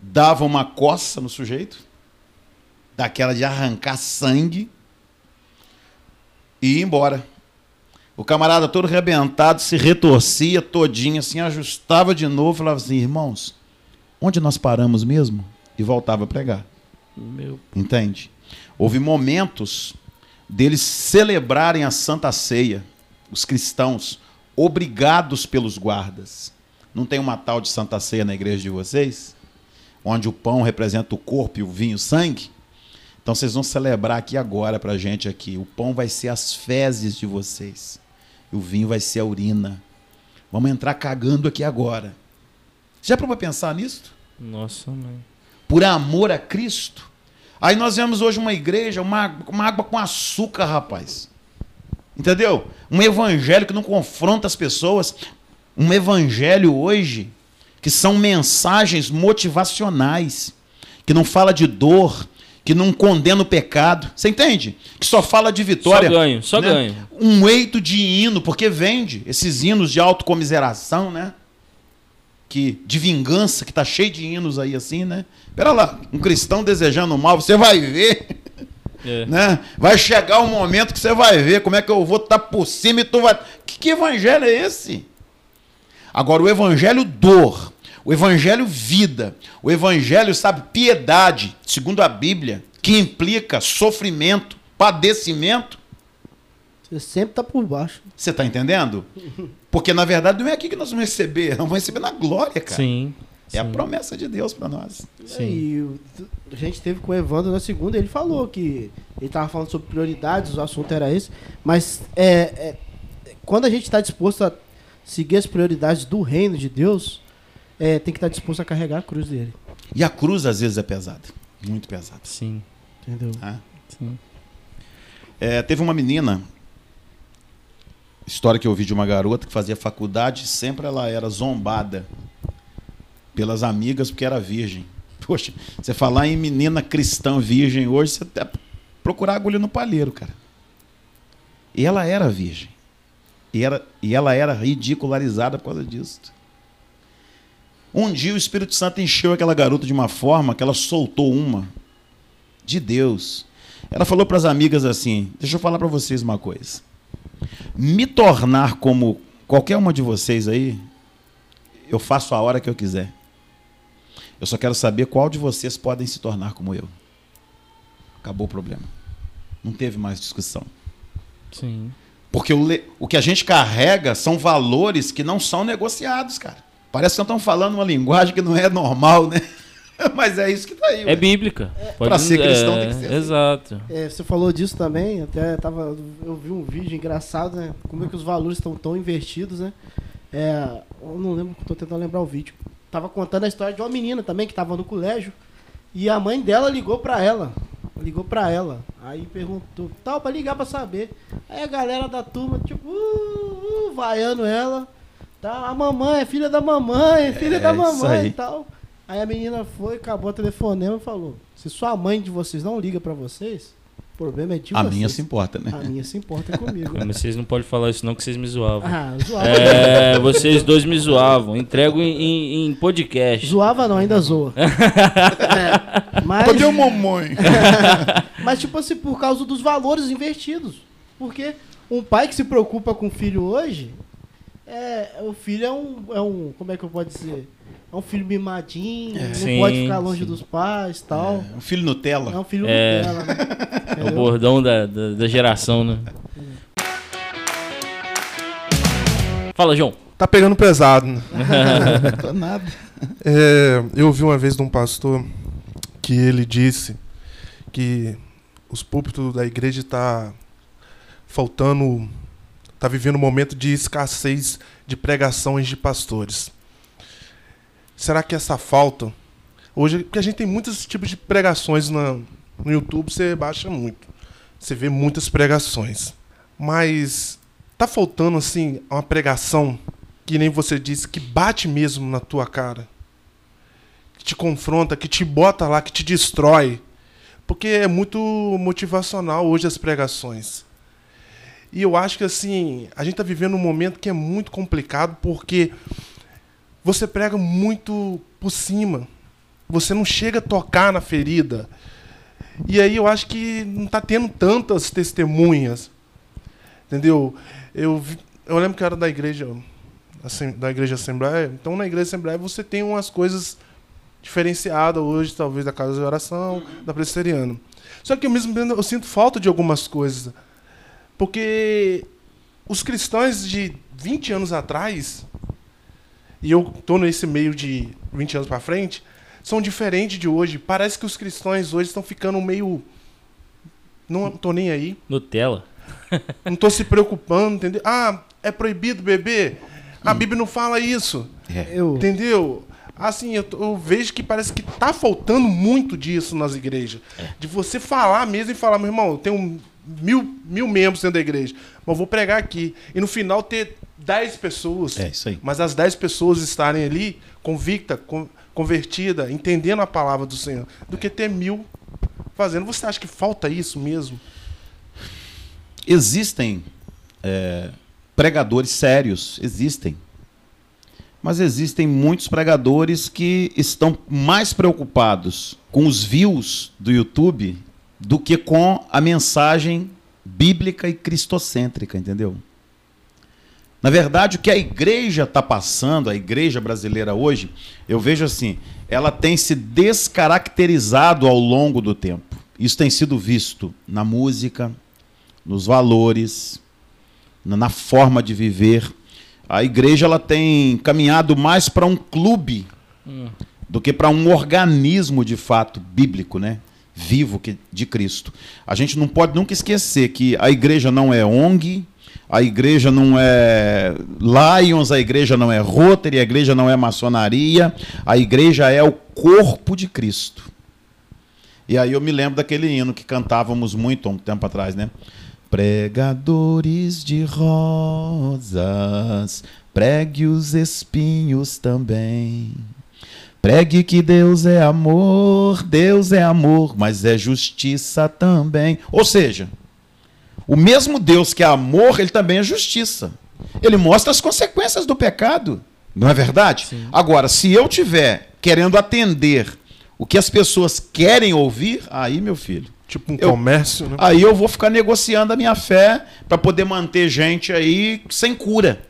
Dava uma coça no sujeito, daquela de arrancar sangue e ir embora. O camarada todo arrebentado se retorcia todinho assim, ajustava de novo, falava assim, irmãos, onde nós paramos mesmo? E voltava a pregar. Meu, Entende? Houve momentos deles celebrarem a Santa Ceia, os cristãos, obrigados pelos guardas. Não tem uma tal de Santa Ceia na igreja de vocês? Onde o pão representa o corpo e o vinho o sangue? Então vocês vão celebrar aqui agora pra gente aqui. O pão vai ser as fezes de vocês. E o vinho vai ser a urina. Vamos entrar cagando aqui agora. Já para pensar nisso? nossa, mãe. por amor a Cristo. Aí nós vemos hoje uma igreja, uma, uma água com açúcar, rapaz. Entendeu? Um evangelho que não confronta as pessoas. Um evangelho hoje que são mensagens motivacionais, que não fala de dor, que não condena o pecado. Você entende? Que só fala de vitória. Só ganho, só né? ganho. Um eito de hino, porque vende esses hinos de autocomiseração, né? que de vingança, que tá cheio de hinos aí assim, né? Pera lá, um cristão desejando mal, você vai ver, *laughs* É. né? Vai chegar o momento que você vai ver como é que eu vou estar por cima e tu vai. Que, que evangelho é esse? Agora, o evangelho dor, o evangelho vida, o evangelho, sabe, piedade, segundo a Bíblia, que implica sofrimento, padecimento. Você sempre tá por baixo. Você tá entendendo? Porque na verdade não é aqui que nós vamos receber, nós vamos receber na glória, cara. Sim. É a sim. promessa de Deus para nós. Sim. E a gente teve com o Evandro na segunda, ele falou que ele tava falando sobre prioridades, o assunto era esse, mas é, é, quando a gente está disposto a seguir as prioridades do reino de Deus, é, tem que estar disposto a carregar a cruz dele. E a cruz às vezes é pesada, muito pesada. Sim. Entendeu? tá? Sim. É, teve uma menina, história que eu ouvi de uma garota que fazia faculdade, sempre ela era zombada pelas amigas porque era virgem. Poxa, você falar em menina cristã virgem hoje, você até procurar agulha no palheiro, cara. E ela era virgem. E, era, e ela era ridicularizada por causa disso. Um dia o Espírito Santo encheu aquela garota de uma forma que ela soltou uma de Deus. Ela falou para as amigas assim: Deixa eu falar para vocês uma coisa. Me tornar como qualquer uma de vocês aí, eu faço a hora que eu quiser. Eu só quero saber qual de vocês podem se tornar como eu. Acabou o problema. Não teve mais discussão. Sim. Porque o, o que a gente carrega são valores que não são negociados, cara. Parece que nós estamos falando uma linguagem que não é normal, né? *laughs* Mas é isso que tá aí. É ué. bíblica. Pode Pra ser cristão tem que ser assim. Exato. É, você falou disso também, até tava, eu vi um vídeo engraçado, né? Como é que os valores estão tão invertidos, né? É, eu não lembro, tô tentando lembrar o vídeo. Tava contando a história de uma menina também que tava no colégio e a mãe dela ligou pra ela. Ligou pra ela. Aí perguntou, tal, pra ligar pra saber. Aí a galera da turma, tipo, uh, uh, vaiando ela. Tá, a mamãe, é filha da mamãe, é filha É, da mamãe e tal. Aí a menina foi, acabou o telefonema e falou: Se sua mãe de vocês não liga pra vocês, o problema é de a vocês. minha se importa, né? A minha se importa *laughs* comigo. Mas vocês não podem falar isso não, que vocês me zoavam. ah, zoava. É, vocês dois me zoavam. Entrego em, em- em podcast. Zoava não, ainda zoa. *laughs* É, mas, Cadê o mamãe? *laughs* mas, tipo assim, por causa dos valores invertidos. Porque um pai que se preocupa com o filho hoje, é, o filho é um, é um. Como é que eu posso dizer? É um filho mimadinho, não Sim, pode ficar longe sim. dos pais e tal. Um filho É, Nutella. um filho É. Nutella, né? *laughs* É o bordão da, da, da geração, né? Fala, João. Tá pegando pesado, né? Não *laughs* tô nada. É, eu ouvi uma vez de um pastor que ele disse que os púlpitos da igreja tá faltando, tá vivendo um momento de escassez de pregações de pastores. Será que essa falta hoje, porque a gente tem muitos tipos de pregações na, no YouTube, você baixa muito, você vê muitas pregações, mas tá faltando assim uma pregação que nem você disse que bate mesmo na tua cara que te confronta, que te bota lá, que te destrói. Porque é muito motivacional hoje as pregações. E eu acho que assim, a gente está vivendo um momento que é muito complicado porque você prega muito por cima. Você não chega a tocar na ferida. E aí eu acho que não está tendo tantas testemunhas. Entendeu? Eu, eu lembro que era da igreja, assim, da igreja Assembleia. Então na igreja Assembleia você tem umas coisas diferenciada hoje, talvez, da casa de oração, da presbiteriana. Só que mesmo eu sinto falta de algumas coisas. Porque os cristãos de 20 anos atrás, e eu tô nesse meio de 20 anos para frente, são diferentes de hoje. Parece que os cristãos hoje estão ficando meio. Não tô nem aí. Nutella. *laughs* Não tô se preocupando, entendeu? Ah, é proibido beber? A Bíblia não fala isso. Eu, Entendeu? Assim, eu, eu vejo que parece que tá faltando muito disso nas igrejas. De você falar mesmo e falar, meu irmão, eu tenho mil, mil membros dentro da igreja, mas vou pregar aqui. E no final ter 10 pessoas. É isso aí. Mas as 10 pessoas estarem ali convicta, con- convertida, entendendo a palavra do Senhor, do que ter mil fazendo. Você acha que falta isso mesmo? Existem é, pregadores sérios, existem. Mas existem muitos pregadores que estão mais preocupados com os views do YouTube do que com a mensagem bíblica e cristocêntrica, entendeu? Na verdade, o que a igreja está passando, a igreja brasileira hoje, eu vejo assim, ela tem se descaracterizado ao longo do tempo. Isso tem sido visto na música, nos valores, na forma de viver. A igreja ela tem caminhado mais para um clube do que para um organismo de fato bíblico, né? Vivo que, de Cristo. A gente não pode nunca esquecer que a igreja não é ONG, a igreja não é Lions, a igreja não é Rotary, a igreja não é maçonaria, a igreja é o corpo de Cristo. E aí eu me lembro daquele hino que cantávamos muito há um tempo atrás, né? Pregadores de rosas, pregue os espinhos também. Pregue que Deus é amor, Deus é amor, mas é justiça também. Ou seja, o mesmo Deus que é amor, ele também é justiça. Ele mostra as consequências do pecado. Não é verdade? Sim. Agora, se eu tiver querendo atender o que as pessoas querem ouvir, aí, meu filho, Tipo um Eu- comércio, né? aí eu vou ficar negociando a minha fé para poder manter gente aí sem cura.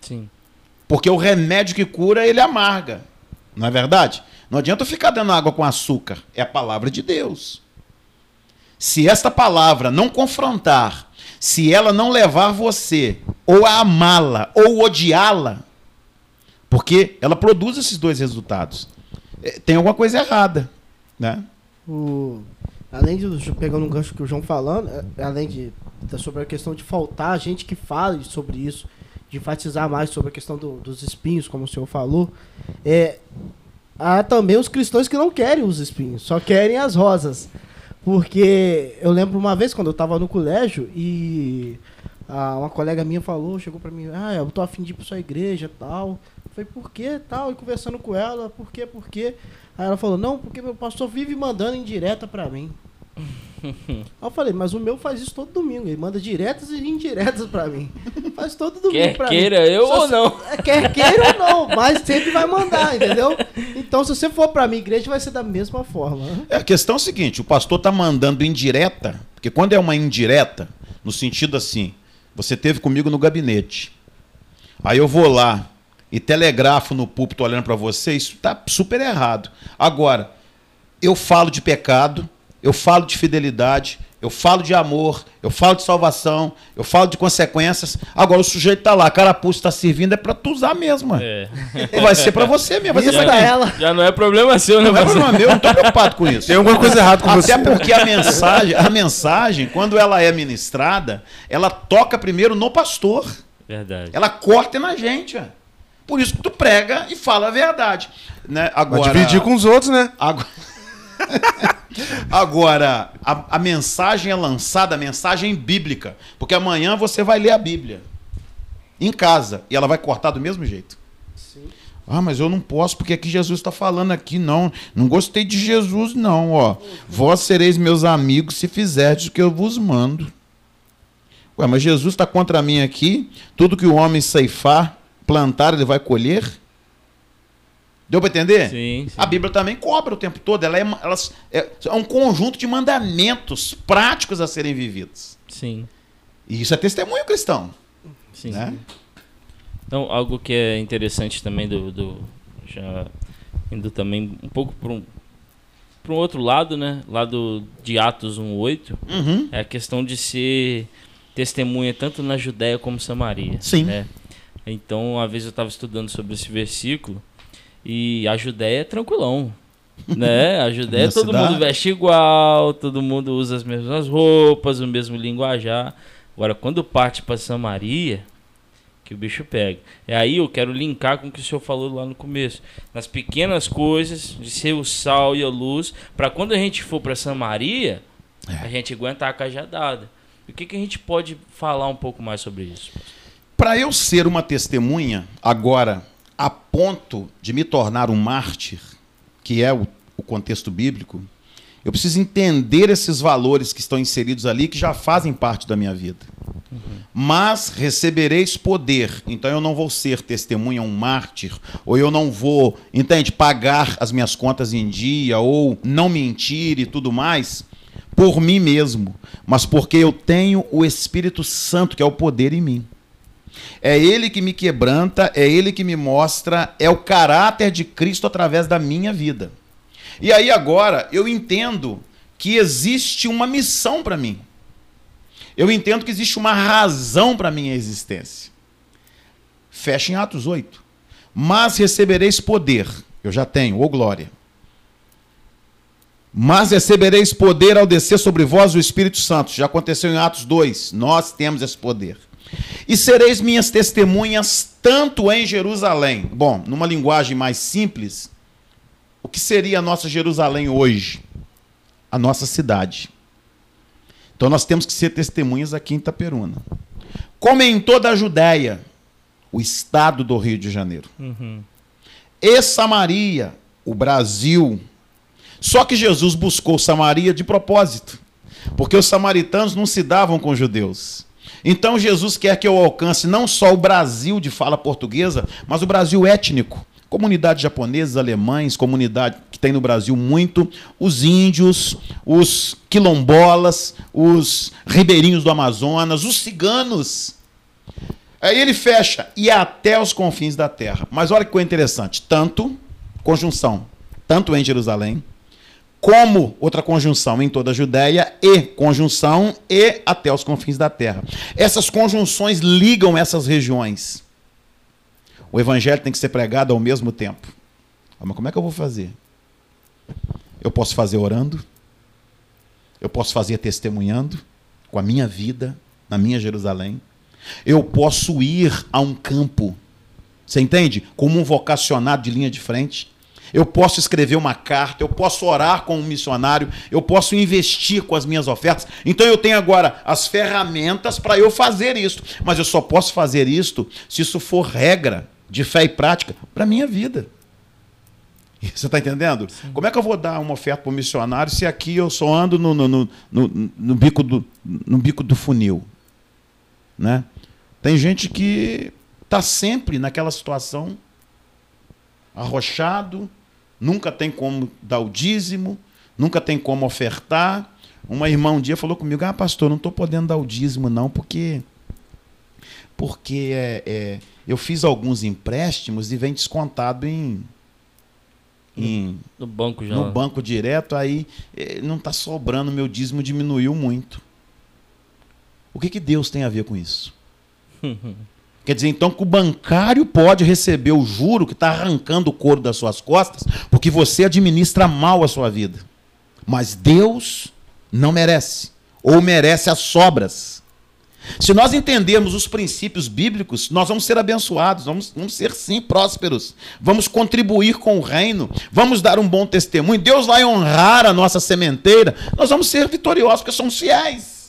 Sim. Porque o remédio que cura, ele amarga. Não é verdade? Não adianta eu ficar dando água com açúcar. É a palavra de Deus. Se esta palavra não confrontar, se ela não levar você ou a amá-la ou odiá-la, porque ela produz esses dois resultados, eh, tem alguma coisa errada, né? O, além de, pegando um gancho que o João falando, é, além de sobre a questão de faltar gente que fale sobre isso, de enfatizar mais sobre a questão do- dos espinhos, como o senhor falou, é, há também os cristãos que não querem os espinhos, só querem as rosas. Porque eu lembro uma vez quando eu estava no colégio e ah, uma colega minha falou, chegou pra mim, ah, eu tô afim de ir pra sua igreja tal. Eu falei, por quê? Tal, e conversando com ela, por quê, por quê? Aí ela falou, não, porque meu pastor vive mandando indireta pra mim. Aí eu falei, mas o meu faz isso todo domingo, ele manda diretas e indiretas pra mim. Faz todo domingo Quer pra queira mim. eu Se ou você- não. é, Quer queira ou não, mas sempre vai mandar, entendeu? Então se você for pra minha igreja vai ser da mesma forma. É, a questão é o seguinte: o pastor está mandando indireta, porque quando é uma indireta, no sentido assim, você teve comigo no gabinete, aí eu vou lá e telegrafo no púlpito olhando para você, isso está super errado. Agora, eu falo de pecado, eu falo de fidelidade, eu falo de amor, eu falo de salvação, eu falo de consequências. Agora o sujeito está lá, a carapuça está servindo, é para tu usar mesmo. É. Vai ser para você mesmo. Vai ser pra pra quem? ela. Já não é problema seu, né, Não é problema meu, eu não estou preocupado com isso. Tem alguma coisa errada com você. Até porque a mensagem, a mensagem, quando ela é ministrada, ela toca primeiro no pastor. Verdade. Ela corta na gente. ó. Por isso que tu prega e fala a verdade. Né? Vai Agora, dividir com os outros, né? Agora, *laughs* Agora, a, a mensagem é lançada, a mensagem bíblica. Porque amanhã você vai ler a Bíblia. Em casa. E ela vai cortar do mesmo jeito. Ah, mas eu não posso porque aqui Jesus está falando aqui, não. Não gostei de Jesus, não, ó. Vós sereis meus amigos se fizerdes o que eu vos mando. Ué, mas Jesus está contra mim aqui. Tudo que o homem ceifar, plantar, ele vai colher. Deu para entender? Sim, sim. A Bíblia também cobra o tempo todo. Ela é, é, é um conjunto de mandamentos práticos a serem vividos. Sim, E isso é testemunho cristão. sim. Né? Então, algo que é interessante também do, do já indo também um pouco para um para um outro lado, né? Lado de Atos 1:8, Uhum. é a questão de ser testemunha tanto na Judéia como Samaria. Sim. né? Então, uma vez eu estava estudando sobre esse versículo e a Judéia é tranquilão. Né? A Judéia Na todo cidade. mundo veste igual, todo mundo usa as mesmas roupas, o mesmo linguajar. Agora, quando parte para Samaria, que o bicho pega. E aí eu quero linkar com o que o senhor falou lá no começo. Nas pequenas coisas, de ser o sal e a luz, para quando a gente for para Samaria, É. a gente aguentar a cajadada. O que, que a gente pode falar um pouco mais sobre isso? Para eu ser uma testemunha, agora, a ponto de me tornar um mártir, que é o, o contexto bíblico, eu preciso entender esses valores que estão inseridos ali, que já fazem parte da minha vida. Mas recebereis poder, então eu não vou ser testemunha, um mártir, ou eu não vou, entende, pagar as minhas contas em dia, ou não mentir e tudo mais, por mim mesmo, mas porque eu tenho o Espírito Santo, que é o poder em mim. É Ele que me quebranta, é Ele que me mostra, é o caráter de Cristo através da minha vida. E aí agora eu entendo que existe uma missão para mim. Eu entendo que existe uma razão para minha existência. Fecha em Atos 8. Mas recebereis poder. Eu já tenho, ô glória. Mas recebereis poder ao descer sobre vós o Espírito Santo. Já aconteceu em Atos 2. Nós temos esse poder. E sereis minhas testemunhas tanto em Jerusalém. Bom, numa linguagem mais simples, o que seria a nossa Jerusalém hoje? A nossa cidade. Então nós temos que ser testemunhas aqui em Itaperuna. Como em toda a Judéia, o estado do Rio de Janeiro. E Samaria, o Brasil. Só que Jesus buscou Samaria de propósito, porque os samaritanos não se davam com os judeus. Então Jesus quer que eu alcance não só o Brasil de fala portuguesa, mas o Brasil étnico. Comunidades japoneses, alemães, comunidade que tem no Brasil muito, os índios, os quilombolas, os ribeirinhos do Amazonas, os ciganos. Aí ele fecha, e até os confins da terra. Mas olha que coisa interessante: tanto, conjunção, tanto em Jerusalém, como outra conjunção em toda a Judéia e conjunção e até os confins da terra. Essas conjunções ligam essas regiões. O evangelho tem que ser pregado ao mesmo tempo. Ah, mas como é que eu vou fazer? Eu posso fazer orando, eu posso fazer testemunhando com a minha vida na minha Jerusalém. Eu posso ir a um campo, você entende? Como um vocacionado de linha de frente eu posso escrever uma carta, eu posso orar com um missionário, eu posso investir com as minhas ofertas. Então eu tenho agora as ferramentas para eu fazer isso. Mas eu só posso fazer isto se isso for regra de fé e prática para a minha vida. Você está entendendo? Sim. Como é que eu vou dar uma oferta para o missionário se aqui eu só ando no, no, no, no, no bico, do, no bico do funil? Né? Tem gente que está sempre naquela situação, arrochado, nunca tem como dar o dízimo, nunca tem como ofertar. Uma irmã um dia falou comigo: Ah, pastor, não estou podendo dar o dízimo, não, porque. Porque é, é, eu fiz alguns empréstimos e vem descontado em. em no banco já. No banco direto, aí é, não está sobrando, meu dízimo diminuiu muito. O que, que Deus tem a ver com isso? *laughs* Quer dizer, então, que o bancário pode receber o juro que está arrancando o couro das suas costas, porque você administra mal a sua vida. Mas Deus não merece, ou merece as sobras. Se nós entendermos os princípios bíblicos, nós vamos ser abençoados, vamos, vamos ser sim prósperos, vamos contribuir com o reino, vamos dar um bom testemunho. Deus vai honrar a nossa sementeira, nós vamos ser vitoriosos porque somos fiéis.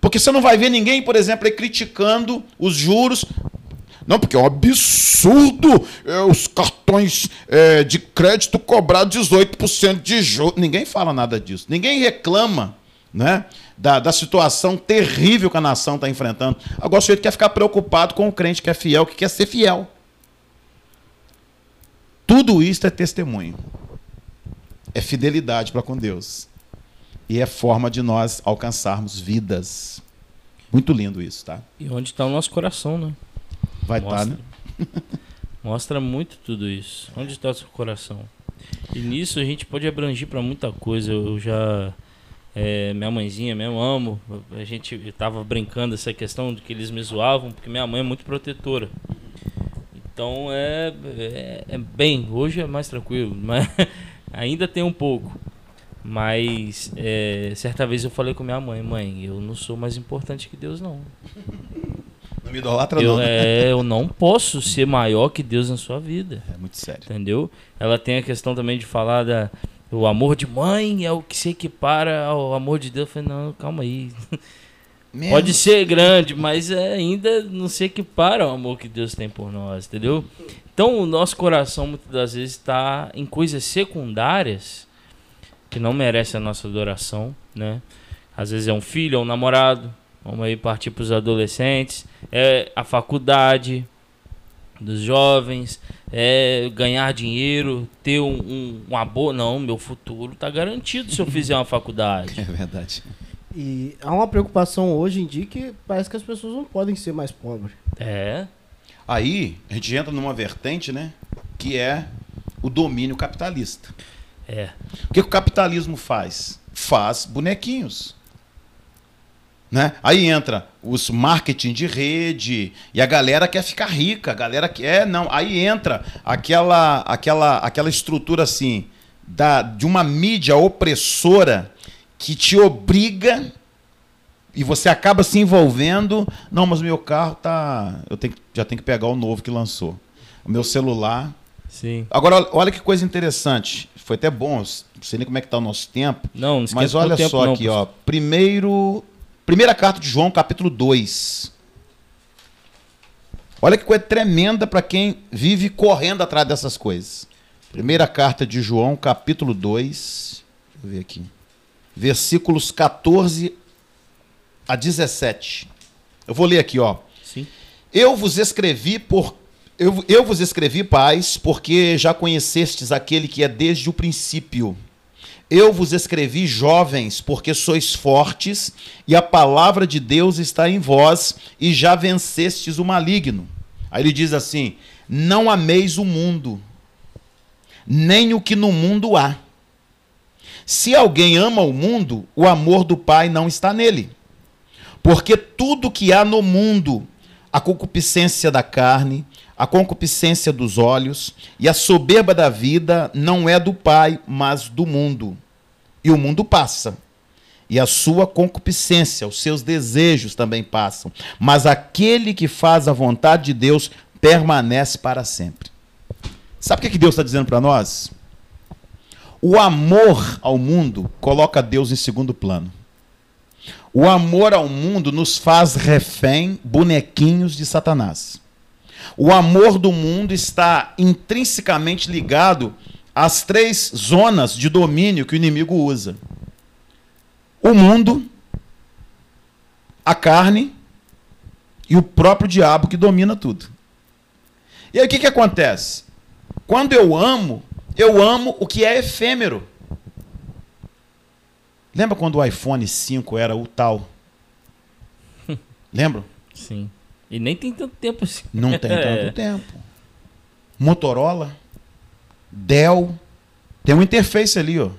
Porque você não vai ver ninguém, por exemplo, criticando os juros. Não, porque é um absurdo é, os cartões é, de crédito cobrar 18% de juros. Ninguém fala nada disso. Ninguém reclama né, da, da situação terrível que a nação está enfrentando. Agora o sujeito quer ficar preocupado com o crente que é fiel, que quer ser fiel. Tudo isso é testemunho. É fidelidade para com Deus. E é forma de nós alcançarmos vidas. Muito lindo isso, tá? E onde está o nosso coração, né? Vai estar, tá, né? *laughs* Mostra muito tudo isso. Onde está o seu coração? E nisso a gente pode abranger para muita coisa. Eu já. É, minha mãezinha mesmo amo. A gente estava brincando essa questão de que eles me zoavam, porque minha mãe é muito protetora. Então é, é, é bem, hoje é mais tranquilo, mas *laughs* ainda tem um pouco. Mas é, certa vez eu falei com minha mãe, mãe, eu não sou mais importante que Deus, não. *laughs* Não me idolatra, eu, não. Né? É, eu não posso ser maior que Deus na sua vida. É muito sério. Entendeu? Ela tem a questão também de falar da. O amor de mãe é o que se equipara ao amor de Deus. Eu falei, não, calma aí. Mesmo? Pode ser grande, mas é, ainda não se equipara ao amor que Deus tem por nós, entendeu? Então o nosso coração muitas das vezes está em coisas secundárias que não merece a nossa adoração, né? Às vezes é um filho, é um namorado, vamos aí partir para os adolescentes, é a faculdade dos jovens, é ganhar dinheiro, ter um, um, uma boa... Não, meu futuro está garantido se eu fizer uma faculdade. *laughs* É verdade. E há uma preocupação hoje em dia que parece que as pessoas não podem ser mais pobres. É. Aí a gente entra numa vertente, né? Que é o domínio capitalista. É. O que o capitalismo faz? Faz bonequinhos. Né? Aí entra os marketing de rede e a galera quer ficar rica, a galera quer, não, aí entra aquela aquela aquela estrutura assim da de uma mídia opressora que te obriga e você acaba se envolvendo, não, mas meu carro tá, eu tenho, já tenho que pegar o novo que lançou. O meu celular. Sim. Agora olha que coisa interessante. Foi até bom, não sei nem como é que está o nosso tempo. Não, não Mas olha só não, aqui, ó. Primeiro, primeira carta de João, capítulo 2. Olha que coisa tremenda para quem vive correndo atrás dessas coisas. Primeira carta de João, capítulo 2. Deixa eu ver aqui. Versículos 14 a 17. Eu vou ler aqui, ó. Sim. Eu vos escrevi por eu, eu vos escrevi paz, porque já conhecestes aquele que é desde o princípio. Eu vos escrevi jovens, porque sois fortes, e a palavra de Deus está em vós, e já vencestes o maligno. Aí ele diz assim: Não ameis o mundo, nem o que no mundo há. Se alguém ama o mundo, o amor do Pai não está nele. Porque tudo que há no mundo, a concupiscência da carne, a concupiscência dos olhos e a soberba da vida não é do Pai, mas do mundo. E o mundo passa. E a sua concupiscência, os seus desejos também passam. Mas aquele que faz a vontade de Deus permanece para sempre. Sabe o que Deus está dizendo para nós? O amor ao mundo coloca Deus em segundo plano. O amor ao mundo nos faz refém, bonequinhos de Satanás. O amor do mundo está intrinsecamente ligado às três zonas de domínio que o inimigo usa: o mundo, a carne e o próprio diabo que domina tudo. E aí o que, que acontece? Quando eu amo, eu amo o que é efêmero. Lembra quando o iPhone 5 era o tal? *laughs* Lembra? Sim. E nem tem tanto tempo assim. Não tem *laughs* tanto tempo. Motorola, Dell, tem uma interface ali, ó.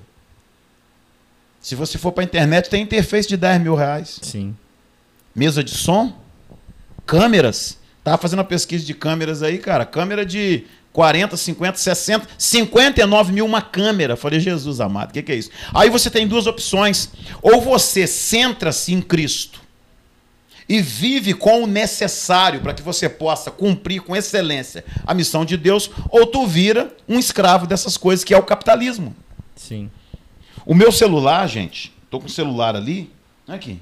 Se você for para a internet, tem interface de 10 mil reais. Sim. Mesa de som, câmeras. Tava fazendo uma pesquisa de câmeras aí, cara. Câmera de 40, 50, 60, 59 mil uma câmera. Falei, Jesus amado, o que, que é isso? Aí você tem duas opções. Ou você centra-se em Cristo e vive com o necessário para que você possa cumprir com excelência a missão de Deus, ou tu vira um escravo dessas coisas que é o capitalismo. Sim. O meu celular, gente, tô com o celular ali, aqui.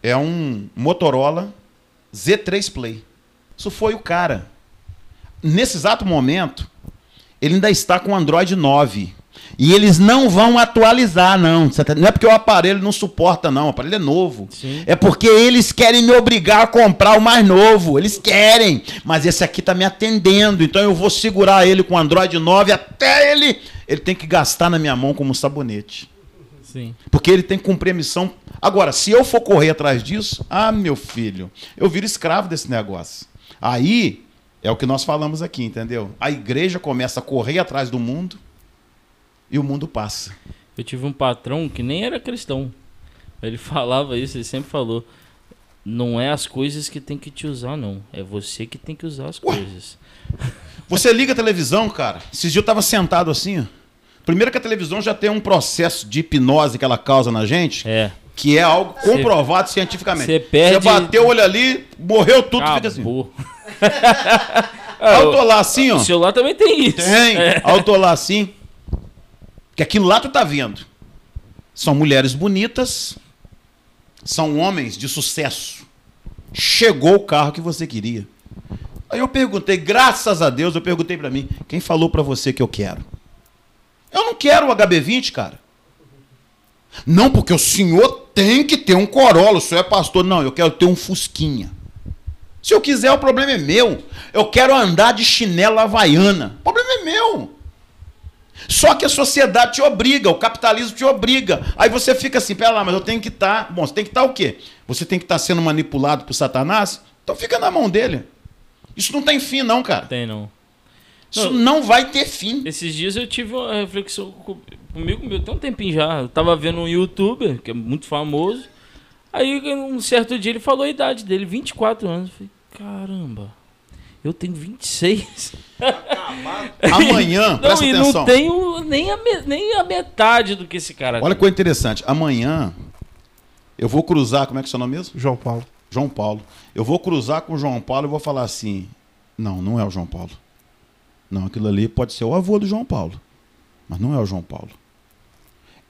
É um Motorola Z3 Play. Isso foi o cara. Nesse exato momento, ele ainda está com Android 9. E eles não vão atualizar, não. Tá- não é porque o aparelho não suporta, não. O aparelho é novo. Sim. É porque eles querem me obrigar a comprar o mais novo. Eles querem. Mas esse aqui está me atendendo. Então eu vou segurar ele com Android 9 até ele. Ele tem que gastar na minha mão como sabonete. Sim. Porque ele tem que cumprir a missão. Agora, se eu for correr atrás disso, ah, meu filho, eu viro escravo desse negócio. Aí é o que nós falamos aqui, entendeu? A igreja começa a correr atrás do mundo e o mundo passa. Eu tive um patrão que nem era cristão. Ele *laughs* falava isso, ele sempre falou. Não é as coisas que tem que te usar, não. É você que tem que usar as Ué? coisas. *laughs* Você liga a televisão, cara. Esses dias eu tava sentado assim, ó. Primeiro que a televisão já tem um processo de hipnose que ela causa na gente, É. que é algo comprovado cientificamente. cê perde- Você bateu o olho ali, morreu tudo, fica assim. Acabou. *laughs* Eu tô lá assim, ó. O celular também tem isso. Tem. É. Eu tô lá assim. Que aquilo lá tu tá vendo. São mulheres bonitas. São homens de sucesso. Chegou o carro que você queria. Aí eu perguntei, graças a Deus, eu perguntei pra mim, quem falou pra você que eu quero? Eu não quero o HB20, cara. Não, porque o senhor tem que ter um Corolla, o senhor é pastor. Não, eu quero ter um Fusquinha. Se eu quiser, o problema é meu. Eu quero andar de chinela havaiana. O problema é meu. Só que a sociedade te obriga, o capitalismo te obriga. Aí você fica assim, pera lá, mas eu tenho que estar. Bom, você tem que estar o quê? Você tem que estar sendo manipulado por Satanás? Então fica na mão dele. Isso não tem fim, não, cara. Tem não. Isso não vai ter fim. Esses dias eu tive uma reflexão com- comigo, meu, tem um tempinho já. Eu tava vendo um youtuber, que é muito famoso. Aí um certo dia ele falou a idade dele, 24 anos. Eu falei, caramba, eu tenho 26. Amanhã, Não, presta e atenção. não tenho nem a, nem a metade do que esse cara Olha que tem. coisa interessante. Amanhã eu vou cruzar, como é que é o seu nome mesmo? João Paulo. João Paulo. Eu vou cruzar com o João Paulo e vou falar assim: não, não é o João Paulo. Não, aquilo ali pode ser o avô do João Paulo, mas não é o João Paulo.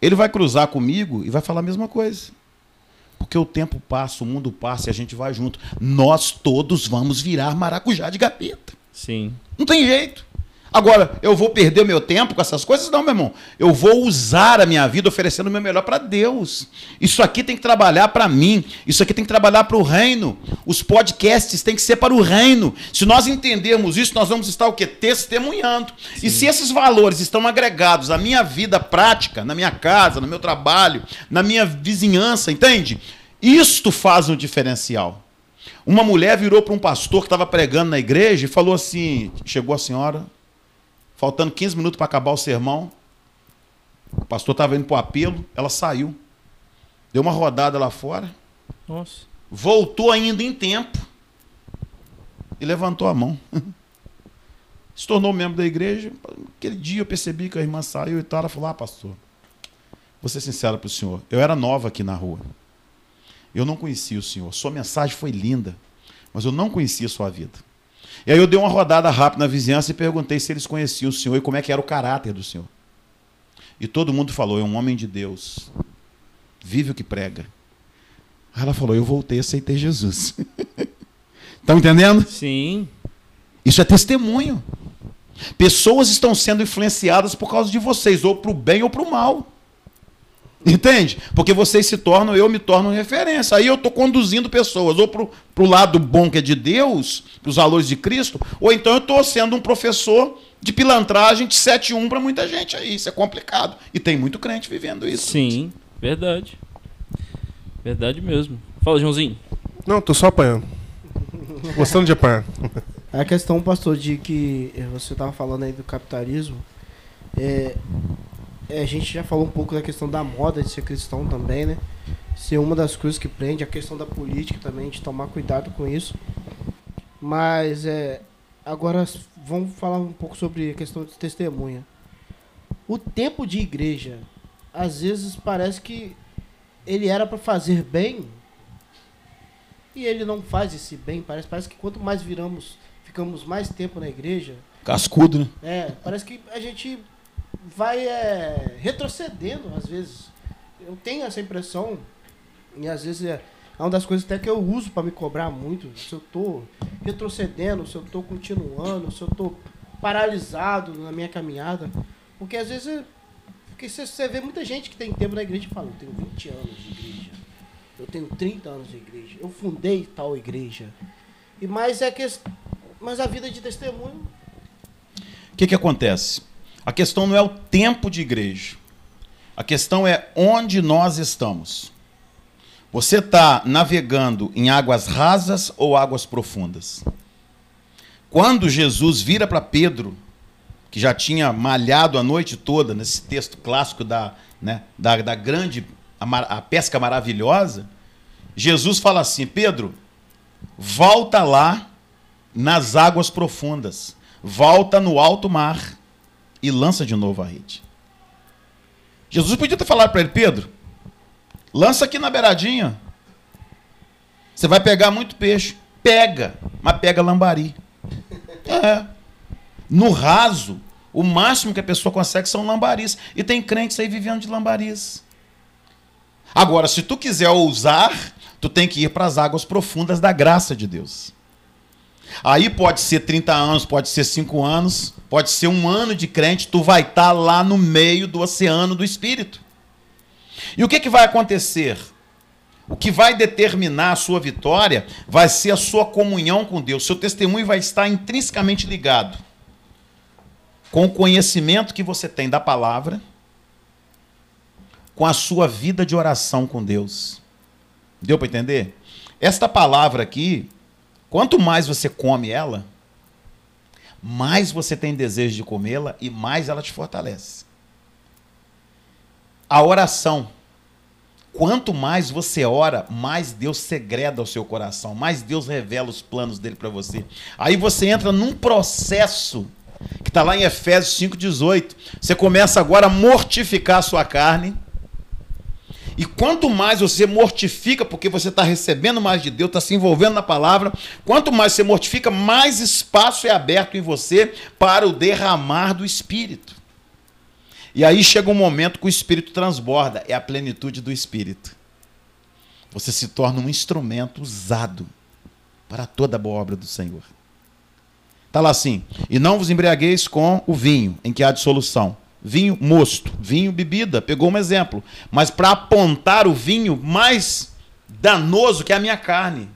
Ele vai cruzar comigo e vai falar a mesma coisa. Porque o tempo passa, o mundo passa e a gente vai junto. Nós todos vamos virar maracujá de gaveta. Sim. Não tem jeito. Agora, eu vou perder o meu tempo com essas coisas? Não, meu irmão. Eu vou usar a minha vida oferecendo o meu melhor para Deus. Isso aqui tem que trabalhar para mim. Isso aqui tem que trabalhar para o reino. Os podcasts têm que ser para o reino. Se nós entendermos isso, nós vamos estar o quê? Testemunhando. Sim. E se esses valores estão agregados à minha vida prática, na minha casa, no meu trabalho, na minha vizinhança, entende? Isto faz um diferencial. Uma mulher virou para um pastor que estava pregando na igreja e falou assim: chegou a senhora, faltando 15 minutos para acabar o sermão. O pastor estava indo para o apelo, ela saiu. Deu uma rodada lá fora. Nossa. Voltou ainda em tempo. E levantou a mão. *laughs* Se tornou membro da igreja. Aquele dia eu percebi que a irmã saiu e tal. Ela falou: Ah, pastor, vou ser sincera para o senhor. Eu era nova aqui na rua. Eu não conhecia o senhor. Sua mensagem foi linda, mas eu não conhecia a sua vida. E aí eu dei uma rodada rápida na vizinhança e perguntei se eles conheciam o Senhor e como é que era o caráter do Senhor. E todo mundo falou, é um homem de Deus. Vive o que prega. Aí ela falou, eu voltei e aceitei Jesus. Estão *laughs* entendendo? Sim. Isso é testemunho. Pessoas estão sendo influenciadas por causa de vocês, ou para o bem ou para o mal. Entende? Porque vocês se tornam, eu me torno referência. Aí eu estou conduzindo pessoas ou para o lado bom que é de Deus, para os valores de Cristo, ou então eu estou sendo um professor de pilantragem de 7-1 para muita gente aí. Isso é complicado. E tem muito crente vivendo isso. Sim, verdade. Verdade mesmo. Fala, Joãozinho. Não, tô só apanhando. Gostando de apanhar. É a questão, pastor, de que você estava falando aí do capitalismo. É, a gente já falou um pouco da questão da moda de ser cristão também, né? Ser uma das coisas que prende, a questão da política também, de tomar cuidado com isso. Mas é, agora vamos falar um pouco sobre a questão de testemunha. O tempo de igreja, às vezes parece que ele era para fazer bem e ele não faz esse bem. Parece, parece que quanto mais viramos, ficamos mais tempo na igreja. Cascudo, né? É, parece que a gente vai é, retrocedendo, às vezes. Eu tenho essa impressão, e às vezes é, é uma das coisas até que eu uso para me cobrar muito. Se eu estou retrocedendo, se eu estou continuando, se eu estou paralisado na minha caminhada. Porque às vezes porque você vê muita gente que tem tempo na igreja e fala, eu tenho 20 anos de igreja, eu tenho 30 anos de igreja, eu fundei tal igreja. E mais é que mas a vida de testemunho. O que, que acontece? A questão não é o tempo de igreja. A questão é onde nós estamos. Você está navegando em águas rasas ou águas profundas? Quando Jesus vira para Pedro, que já tinha malhado a noite toda, nesse texto clássico da, né, da, da grande a, a pesca maravilhosa, Jesus fala assim: Pedro, volta lá nas águas profundas, volta no alto mar e lança de novo a rede. Jesus podia ter falado para ele, Pedro, lança aqui na beiradinha. Você vai pegar muito peixe. Pega, mas pega lambari. É. No raso, o máximo que a pessoa consegue são lambaris. E tem crentes aí vivendo de lambaris. Agora, se tu quiser ousar, tu tem que ir para as águas profundas da graça de Deus. Aí pode ser 30 anos, pode ser 5 anos, pode ser um ano de crente, tu vai estar tá lá no meio do oceano do Espírito. E o que, que vai acontecer? O que vai determinar a sua vitória vai ser a sua comunhão com Deus. Seu testemunho vai estar intrinsecamente ligado com o conhecimento que você tem da palavra, com a sua vida de oração com Deus. Deu para entender? Esta palavra aqui, Quanto mais você come ela, mais você tem desejo de comê-la e mais ela te fortalece. A oração. Quanto mais você ora, mais Deus segreda o seu coração, mais Deus revela os planos dele para você. Aí você entra num processo que está lá em Efésios 5,18. Você começa agora a mortificar a sua carne e quanto mais você mortifica, porque você está recebendo mais de Deus, está se envolvendo na palavra, quanto mais você mortifica, mais espaço é aberto em você para o derramar do Espírito. E aí chega um momento que o Espírito transborda, é a plenitude do Espírito. Você se torna um instrumento usado para toda a boa obra do Senhor. Tá lá assim: E não vos embriagueis com o vinho, em que há dissolução. Vinho mosto, vinho bebida, pegou um exemplo. Mas para apontar o vinho mais danoso que é a minha carne.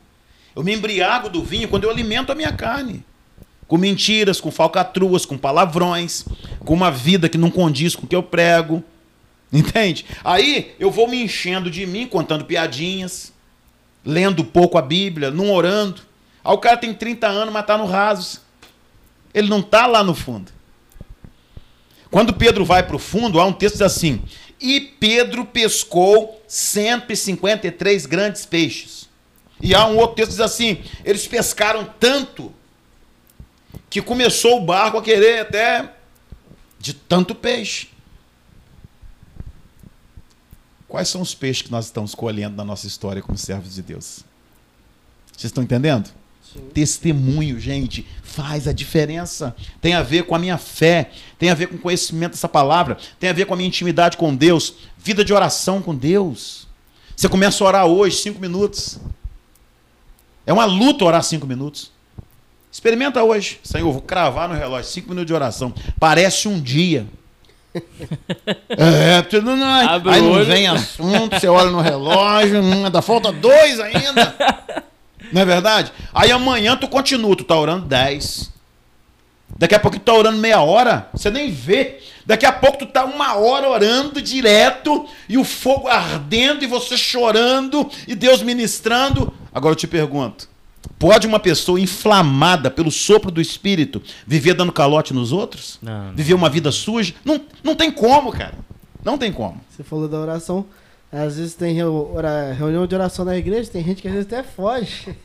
Eu me embriago do vinho quando eu alimento a minha carne. Com mentiras, com falcatruas, com palavrões, com uma vida que não condiz com o que eu prego. *laughs* Entende? Aí eu vou me enchendo de mim, contando piadinhas, lendo pouco a Bíblia, não orando. Aí o cara tem 30 anos, mas tá no raso. Ele não tá lá no fundo. Quando Pedro vai para o fundo, há um texto assim: E Pedro pescou 153 grandes peixes. E há um outro texto que diz assim: Eles pescaram tanto que começou o barco a querer até de tanto peixe. Quais são os peixes que nós estamos colhendo na nossa história como servos de Deus? Vocês estão entendendo? Testemunho, gente, faz a diferença. Tem a ver com a minha fé, tem a ver com o conhecimento dessa palavra, tem a ver com a minha intimidade com Deus, vida de oração com Deus. Você começa a orar hoje, cinco minutos. É uma luta orar cinco minutos. Experimenta hoje. Senhor, vou cravar no relógio, cinco minutos de oração. Parece um dia. *laughs* é, tu não, não, aí não vem assunto, você olha no relógio, ainda falta dois ainda. *laughs* Não é verdade? Aí amanhã tu continua, tu tá orando 10. Daqui a pouco tu tá orando meia hora, você nem vê. Daqui a pouco tu tá uma hora orando direto e o fogo ardendo e você chorando e Deus ministrando. Agora eu te pergunto, pode uma pessoa inflamada pelo sopro do Espírito viver dando calote nos outros? Não, não. Viver uma vida suja? Não, não tem como, cara. Não tem como. Você falou da oração. Às vezes tem reunião de oração na igreja, tem gente que às vezes até foge. *laughs*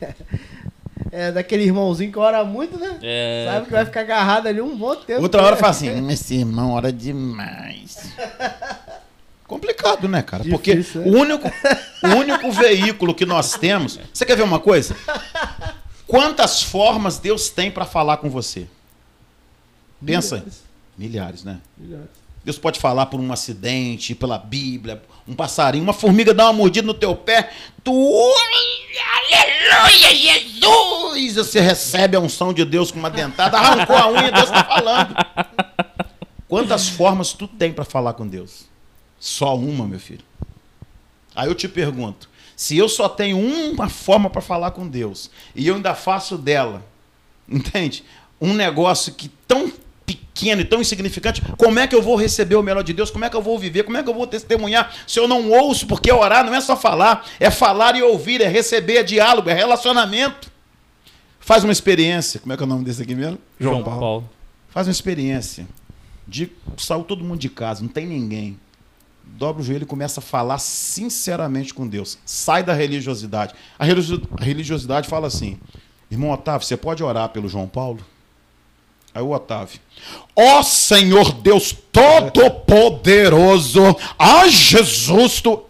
É daquele irmãozinho que ora muito, né? É... Sabe que vai ficar agarrado ali um bom tempo. Outra hora *laughs* fala assim, esse irmão ora demais. Complicado, né, cara? Difícil, Porque é? o, único, o único veículo que nós temos. Você quer ver uma coisa? Quantas formas Deus tem para falar com você? Pensa. Milhares, Milhares né? Milhares. Deus pode falar por um acidente, pela Bíblia, um passarinho, uma formiga dá uma mordida no teu pé, tu. Aleluia, Jesus! Você recebe a unção de Deus com uma dentada, arrancou a unha, Deus está falando. Quantas formas tu tem para falar com Deus? Só uma, meu filho. Aí eu te pergunto: se eu só tenho uma forma para falar com Deus e eu ainda faço dela, entende? Um negócio que tão pequeno e tão insignificante, como é que eu vou receber o melhor de Deus? Como é que eu vou viver? Como é que eu vou testemunhar se eu não ouço? Porque orar não é só falar, é falar e ouvir, é receber, é diálogo, é relacionamento. Faz uma experiência. Como é que é o nome desse aqui mesmo? João, João Paulo. Paulo. Faz uma experiência. De, saiu todo mundo de casa, não tem ninguém. Dobra o joelho e começa a falar sinceramente com Deus. Sai da religiosidade. A religiosidade fala assim: irmão Otávio, você pode orar pelo João Paulo? Aí o Otávio. Ó oh, Senhor Deus Todo-Poderoso, a Jesus, tu.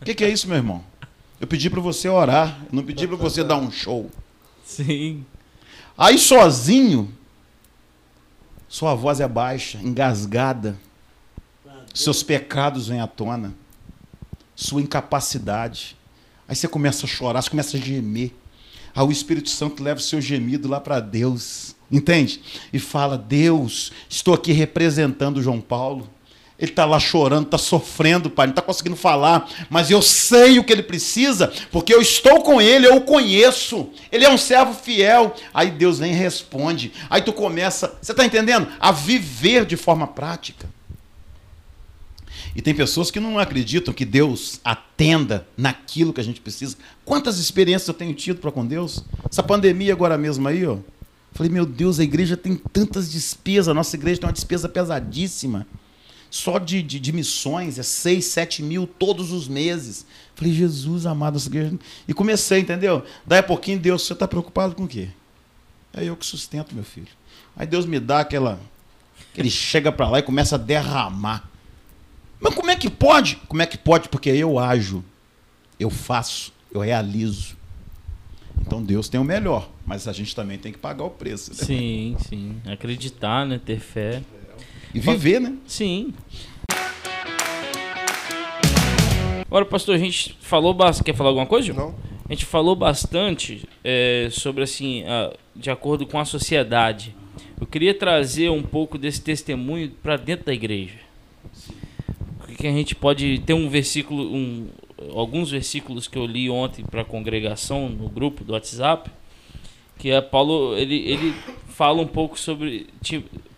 O que, que, é isso, meu irmão? Eu pedi para você orar, eu não pedi para você dar um show. Sim. Aí sozinho, sua voz é baixa, engasgada. Seus pecados vêm à tona. Sua incapacidade. Aí você começa a chorar, você começa a gemer. Aí o Espírito Santo leva o seu gemido lá para Deus. Entende? E fala: Deus, estou aqui representando João Paulo. Ele está lá chorando, está sofrendo, pai, não está conseguindo falar, mas eu sei o que ele precisa, porque eu estou com ele, eu o conheço. Ele é um servo fiel. Aí Deus vem e responde. Aí tu começa, você está entendendo? A viver de forma prática. E tem pessoas que não acreditam que Deus atenda naquilo que a gente precisa. Quantas experiências eu tenho tido para com Deus? Essa pandemia agora mesmo aí, ó. Falei, meu Deus, a igreja tem tantas despesas, a nossa igreja tem uma despesa pesadíssima. Só de, de, de missões é 6, 7 mil todos os meses. Falei, Jesus amado, essa igreja. E comecei, entendeu? Daí a pouquinho, Deus, você está preocupado com o quê? É eu que sustento, meu filho. Aí Deus me dá aquela. Que ele chega para lá e começa a derramar. Mas como é que pode? Como é que pode? Porque eu ajo, eu faço, eu realizo. Então Deus tem o melhor, mas a gente também tem que pagar o preço. Né? Sim, sim. Acreditar, né? Ter fé. E viver, né? Sim. Agora, pastor, a gente falou bastante. Quer falar alguma coisa? Não. a gente falou bastante é, sobre assim, a, de acordo com a sociedade. Eu queria trazer um pouco desse testemunho para dentro da igreja. Que a gente pode ter um versículo, um, alguns versículos que eu li ontem para a congregação no grupo do WhatsApp, que é Paulo ele, ele fala um pouco sobre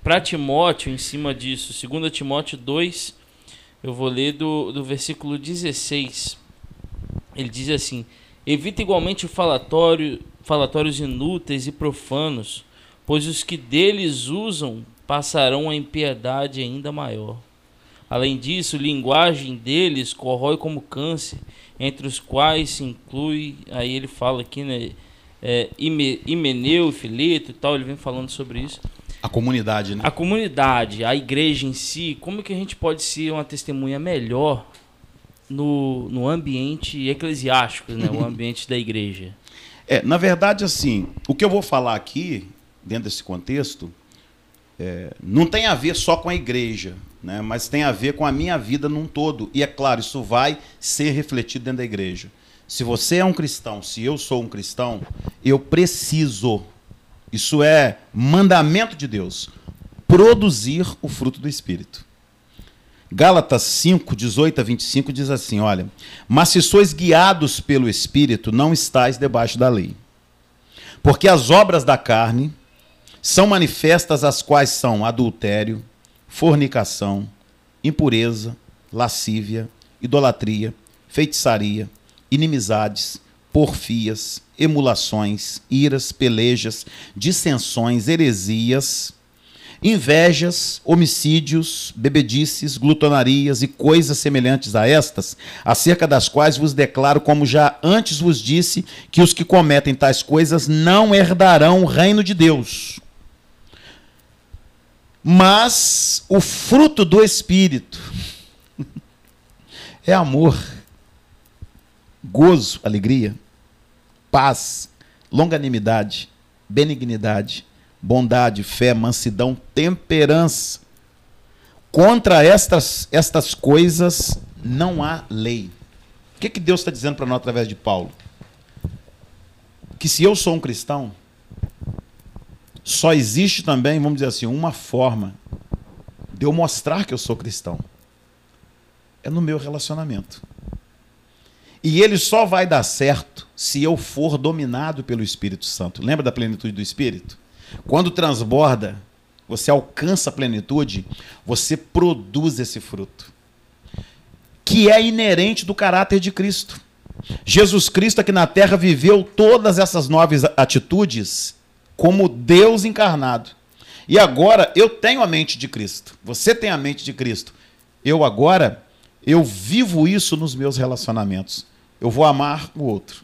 para Timóteo em cima disso. 2 Timóteo 2, eu vou ler do, do versículo 16. Ele diz assim: Evita igualmente falatório, falatórios inúteis e profanos, pois os que deles usam passarão a impiedade ainda maior. Além disso, a linguagem deles corrói como câncer, entre os quais se inclui, aí ele fala aqui, né, é, Himeneu Fileto e tal, ele vem falando sobre isso. A comunidade, né? A comunidade, a igreja em si, como que a gente pode ser uma testemunha melhor no, no ambiente eclesiástico, né? o *laughs* ambiente da igreja? É, na verdade, assim, o que eu vou falar aqui, dentro desse contexto, é, não tem a ver só com a igreja, né? mas tem a ver com a minha vida num todo. E é claro, isso vai ser refletido dentro da igreja. Se você é um cristão, se eu sou um cristão, eu preciso, isso é mandamento de Deus, produzir o fruto do Espírito. Gálatas 5, 18 a 25 diz assim: Olha, mas se sois guiados pelo Espírito, não estáis debaixo da lei. Porque as obras da carne são manifestas, as quais são adultério, fornicação, impureza, lascívia, idolatria, feitiçaria, inimizades, porfias, emulações, iras, pelejas, dissensões, heresias invejas, homicídios, bebedices, glutonarias e coisas semelhantes a estas, acerca das quais vos declaro, como já antes vos disse, que os que cometem tais coisas não herdarão o reino de Deus. Mas o fruto do Espírito é amor, gozo, alegria, paz, longanimidade, benignidade, bondade, fé, mansidão, temperança. Contra estas, estas coisas não há lei. O que, que Deus está dizendo para nós através de Paulo? Que se eu sou um cristão, só existe também, vamos dizer assim, uma forma de eu mostrar que eu sou cristão. É no meu relacionamento. E ele só vai dar certo se eu for dominado pelo Espírito Santo. Lembra da plenitude do Espírito? Quando transborda, você alcança a plenitude, você produz esse fruto. Que é inerente do caráter de Cristo. Jesus Cristo aqui na terra viveu todas essas nove atitudes como Deus encarnado. E agora eu tenho a mente de Cristo. Você tem a mente de Cristo. Eu agora eu vivo isso nos meus relacionamentos. Eu vou amar o outro.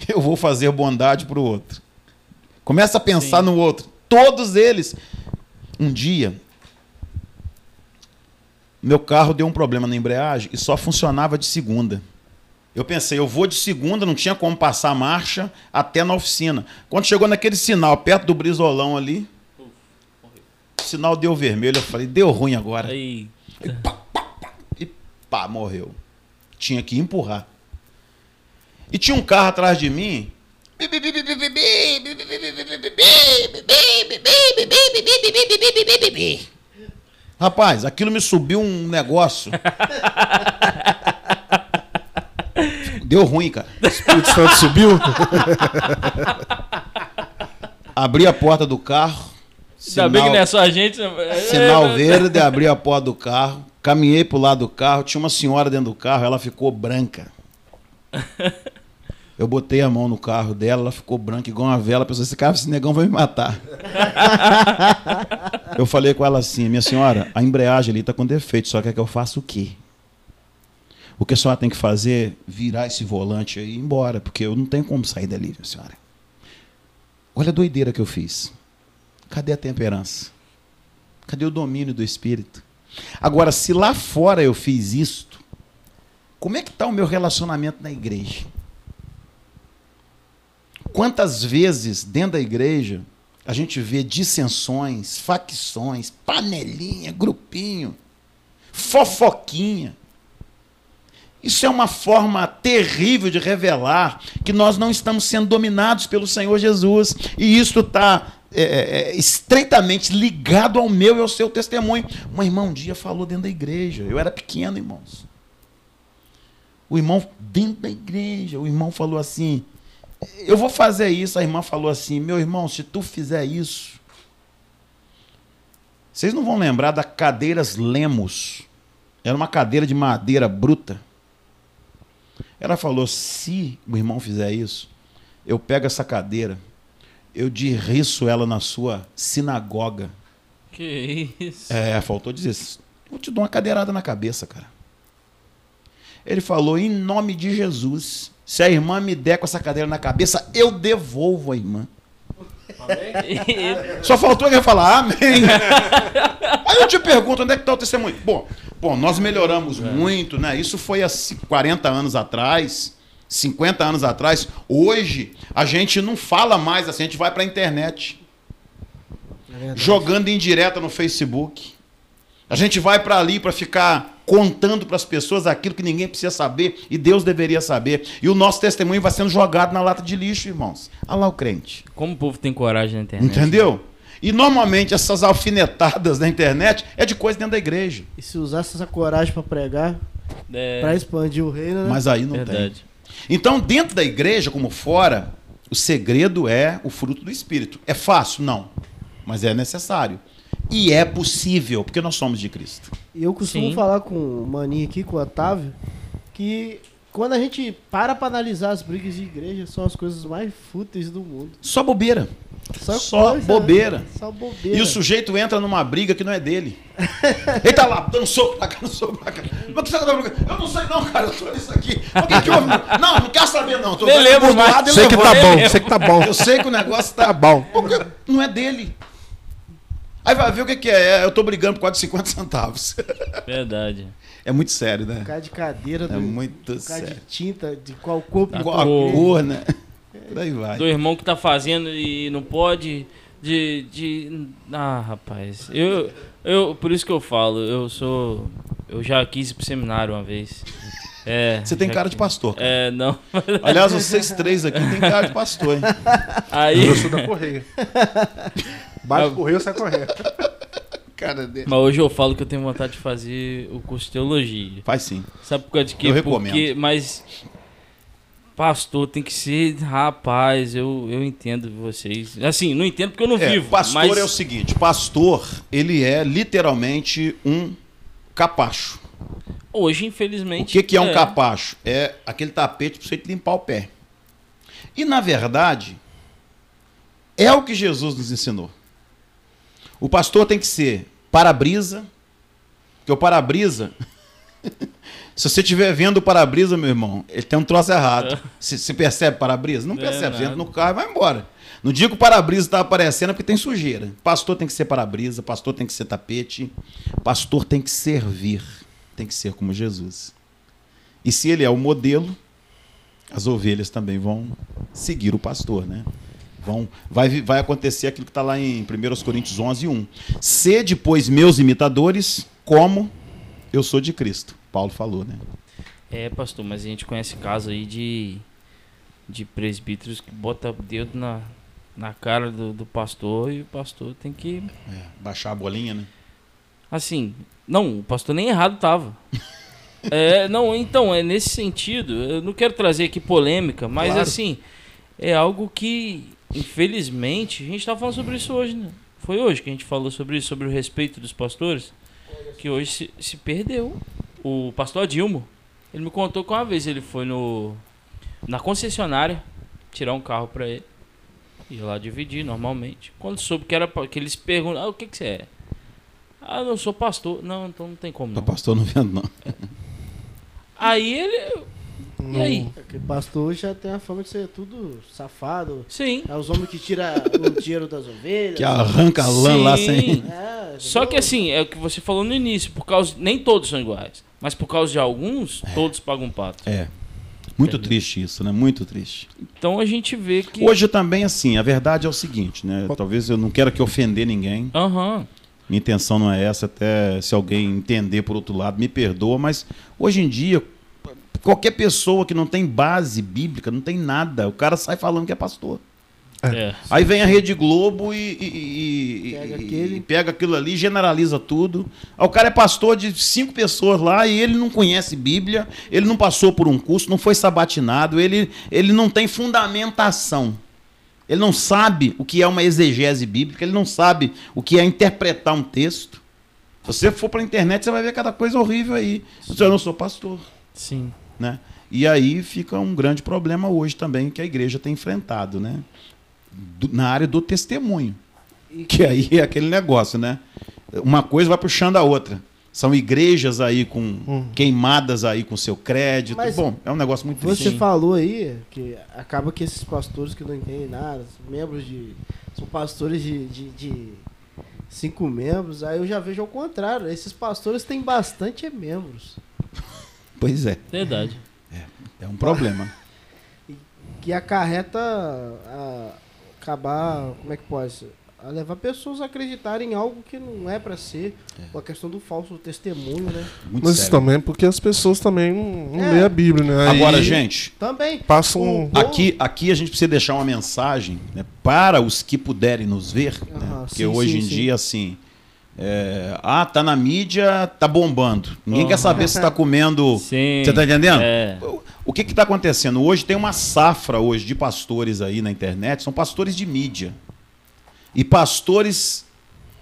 *laughs* Eu vou fazer bondade para o outro. Começa a pensar Sim. no outro. Todos eles. Um dia, meu carro deu um problema na embreagem e só funcionava de segunda. Eu pensei, eu vou de segunda, não tinha como passar a marcha até na oficina. Quando chegou naquele sinal, perto do brisolão ali, o sinal deu vermelho. Eu falei, deu ruim agora. E pá, pá, pá, e pá, morreu. Tinha que empurrar. E tinha um carro atrás de mim Rapaz, aquilo me subiu um negócio. Deu ruim, cara. O Espírito Santo subiu. abri a porta do carro. Sinal, Ainda bem que não é só a gente. Sinal verde, abri a porta do carro. Caminhei pro lado do carro. Tinha uma senhora dentro do carro, ela ficou branca. Eu botei a mão no carro dela, ela ficou branca igual uma vela. Pensou, esse cara, esse negão vai me matar. *laughs* eu falei com ela assim, minha senhora, a embreagem ali está com defeito, só quer que eu faça o quê? O que a senhora tem que fazer é virar esse volante aí e ir embora, porque eu não tenho como sair dali, senhora. Olha a doideira que eu fiz. Cadê a temperança? Cadê o domínio do espírito? Agora, se lá fora eu fiz isto, como é que está o meu relacionamento na igreja? Quantas vezes dentro da igreja a gente vê dissensões, facções, panelinha, grupinho, fofoquinha. Isso é uma forma terrível de revelar que nós não estamos sendo dominados pelo Senhor Jesus. E isso está é, é, estreitamente ligado ao meu e ao seu testemunho. Uma irmã um dia falou dentro da igreja. Eu era pequeno, irmãos. O irmão, dentro da igreja, o irmão falou assim: Eu vou fazer isso. A irmã falou assim: Meu irmão, se tu fizer isso. Vocês não vão lembrar da cadeiras Lemos. Era uma cadeira de madeira bruta. Ela falou: se o irmão fizer isso, eu pego essa cadeira, eu derriço ela na sua sinagoga. Que isso? É, faltou dizer: eu te dou uma cadeirada na cabeça, cara. Ele falou: em nome de Jesus, se a irmã me der com essa cadeira na cabeça, eu devolvo a irmã. Só faltou ele falar amém. *laughs* Aí eu te pergunto, onde é que está o testemunho? Bom, bom nós melhoramos é. muito, né? Isso foi há 40 anos atrás, 50 anos atrás. Hoje, a gente não fala mais assim, a gente vai para a internet. É jogando em direta no Facebook. A gente vai para ali para ficar contando para as pessoas aquilo que ninguém precisa saber e Deus deveria saber. E o nosso testemunho vai sendo jogado na lata de lixo, irmãos. Olha lá o crente. Como o povo tem coragem na internet. Entendeu? Né? E normalmente essas alfinetadas na internet é de coisa dentro da igreja. E se usasse essa coragem para pregar, é... para expandir o reino, né? Mas aí não Verdade. tem. Então, dentro da igreja, como fora, o segredo é o fruto do Espírito. É fácil? Não. Mas é necessário. E é possível, porque nós somos de Cristo. E eu costumo Sim. falar com o Maninho aqui, com o Otávio, que quando a gente para para analisar as brigas de igreja, são as coisas mais fúteis do mundo. Só bobeira. Só, Só coisa, bobeira. Só bobeira. E o sujeito entra numa briga que não é dele. Ele tá lá, dando soco pra cá, dando soco pra cá. Mas que você tá Eu não sei não, cara, eu tô nisso aqui. O que que houve? Não, não quero saber não. Tô Nem lembro mais. Sei que tá bom, sei que tá bom. Eu sei que o negócio tá, tá bom. Porque não é dele. Aí vai ver o que, que é. Eu tô brigando por quase 50 centavos. Verdade. É muito sério, né? Por causa de cadeira, do, é muito por causa de tinta, de qual corpo, de qual cor, cor né? Por aí vai. Do irmão que tá fazendo e não pode. De. de... Ah, rapaz. Eu, eu. Por isso que eu falo, eu sou. Eu já quis ir pro seminário uma vez. É, Você tem cara de pastor. Cara. É, não. *laughs* Aliás, vocês três aqui tem cara de pastor, hein? Aí... Eu sou da Correia. Bate o correio, sai correndo. Cara dele. Mas hoje eu falo que eu tenho vontade de fazer o curso de teologia. Faz sim. Sabe por causa de quê? Eu recomendo. Porque, mas pastor tem que ser, rapaz, eu, eu entendo vocês. Assim, não entendo porque eu não é, vivo. Pastor mas... é o seguinte, pastor, ele é literalmente um capacho. Hoje, infelizmente. O que, que é, é um capacho? É aquele tapete para você limpar o pé. E, na verdade, é o que Jesus nos ensinou. O pastor tem que ser para-brisa, porque o para-brisa. *laughs* se você estiver vendo o para-brisa, meu irmão, ele tem um troço errado. É. Se, se percebe para-brisa? Não é percebe. Você entra no carro e vai embora. No dia que o para-brisa está aparecendo é porque tem sujeira. Pastor tem que ser para-brisa, pastor tem que ser tapete, pastor tem que servir tem que ser como Jesus. E se ele é o modelo, as ovelhas também vão seguir o pastor, né? Vão, vai, vai acontecer aquilo que está lá em 1 Coríntios 11, 1. Sede, pois, meus imitadores, como eu sou de Cristo. Paulo falou, né? É, pastor, mas a gente conhece caso aí de, de presbíteros que bota dedo na, na cara do, do pastor e o pastor tem que... É, baixar a bolinha, né? Assim, não, o pastor nem errado tava. *laughs* é, não, então, é nesse sentido. Eu não quero trazer aqui polêmica, mas claro. assim, é algo que, infelizmente, a gente estava falando sobre isso hoje, né? Foi hoje que a gente falou sobre isso, sobre o respeito dos pastores, que hoje se, se perdeu. O pastor Dilmo, ele me contou que uma vez ele foi no na concessionária tirar um carro para ele. Ia lá dividir normalmente. Quando soube que era que eles perguntam, ah, o que que você é? Ah, eu sou pastor. Não, então não tem como. Não. pastor não vendo, não. Aí ele. Não. E aí? Porque pastor já tem a fama de ser tudo safado. Sim. É os homens que tiram o dinheiro das ovelhas. Que arranca a lã Sim. lá sem. É, Só que assim, é o que você falou no início, por causa. Nem todos são iguais. Mas por causa de alguns, é. todos pagam um pato. É. Muito triste isso, né? Muito triste. Então a gente vê que. Hoje também, assim, a verdade é o seguinte, né? Talvez eu não quero que ofender ninguém. Aham. Uhum. Minha intenção não é essa, até se alguém entender por outro lado, me perdoa, mas hoje em dia, Qualquer pessoa que não tem base bíblica, não tem nada, o cara sai falando que é pastor. É. Aí vem a Rede Globo e, e- e- Pega e- aquele. e pega aquilo ali, generaliza tudo. Aí o cara é pastor de cinco pessoas lá e ele não conhece Bíblia, ele não passou por um curso, não foi sabatinado, ele, ele não tem fundamentação. Ele não sabe o que é uma exegese bíblica, ele não sabe o que é interpretar um texto. Se você for para a internet, você vai ver cada coisa horrível aí. Eu não sou pastor Sim. Né? E aí fica um grande problema hoje também que a igreja tem enfrentado, né? Do- na área do testemunho. Que aí é aquele negócio, né? Uma coisa vai puxando a outra. São igrejas aí com queimadas aí com seu crédito. Mas Bom, é um negócio muito triste. Você Sim. falou aí que acaba que esses pastores que não entendem nada, membros de. São pastores de, de, de cinco membros, aí eu já vejo ao contrário. Esses pastores têm bastante membros. Pois é, Verdade. é um problema. Que acarreta a acabar. Como é que pode ser? A levar pessoas a acreditarem em algo que não é pra ser. Com a questão do falso testemunho, né? Muito Mas isso sério. também é porque as pessoas também não, não É. lêem a Bíblia, né? Aí Agora, gente, Também. Passam. Aqui, aqui a gente precisa deixar uma mensagem né, para os que puderem nos ver, né, Aham, porque sim, hoje sim, em sim. dia, assim, é, ah, tá na mídia, tá bombando. Ninguém quer Aham. saber se tá comendo. Sim. *laughs* Você tá entendendo? É. O- O que que tá acontecendo? Hoje tem uma safra hoje de pastores aí na internet, são pastores de mídia. E pastores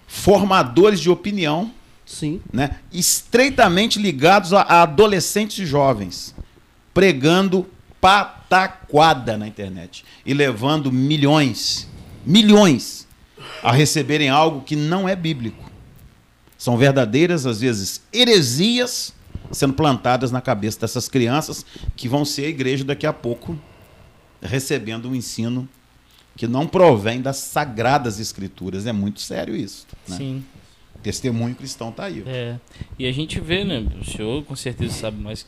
formadores de opinião, Sim. né, estreitamente ligados a, a adolescentes e jovens, pregando pataquada na internet e levando milhões, milhões a receberem algo que não é bíblico. São verdadeiras, às vezes, heresias sendo plantadas na cabeça dessas crianças que vão ser a igreja daqui a pouco, recebendo um ensino que não provém das sagradas escrituras. É muito sério isso. Né? Sim. Testemunho cristão tá aí. É. E a gente vê, né? O senhor com certeza sabe mais.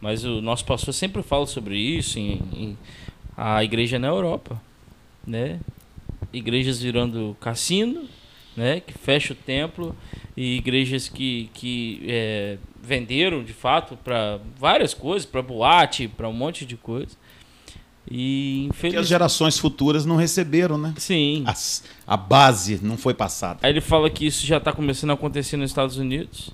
Mas o nosso pastor sempre fala sobre isso em, em- a igreja na Europa, né? Igrejas virando cassino, né? Que fecha o templo e igrejas que, que é, venderam de fato para várias coisas, para boate, para um monte de coisa. E Que as infelizmente, gerações futuras não receberam, né? sim. As- a base não foi passada. Aí ele fala que isso já está começando a acontecer nos Estados Unidos.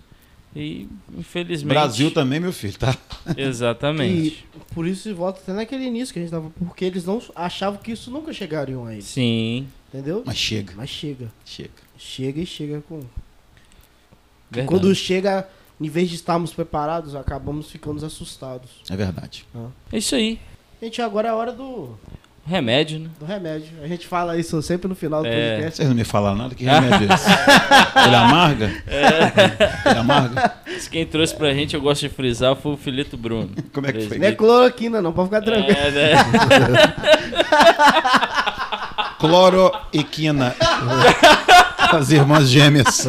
E infelizmente. Brasil também, meu filho, tá? *laughs* Exatamente. E por isso volta até naquele início que a gente tava. Porque eles não achavam que isso nunca chegariam a eles. Sim. Entendeu? Mas chega, Mas chega. chega. Chega e chega com. Quando chega, em vez de estarmos preparados, acabamos ficando assustados. É verdade. É isso aí. Gente, agora é a hora do, Remédio, né? do remédio. A gente fala isso sempre no final do É. podcast. Vocês não me falaram nada? Que remédio é esse? *laughs* Ele amarga? Ele amarga? Isso quem trouxe pra gente, eu gosto de frisar, foi o Filito Bruno. *laughs* Como é que foi? Não é cloroquina, não, pode ficar tranquilo. É, né? *laughs* Cloroequina. As irmãs gêmeas. *laughs*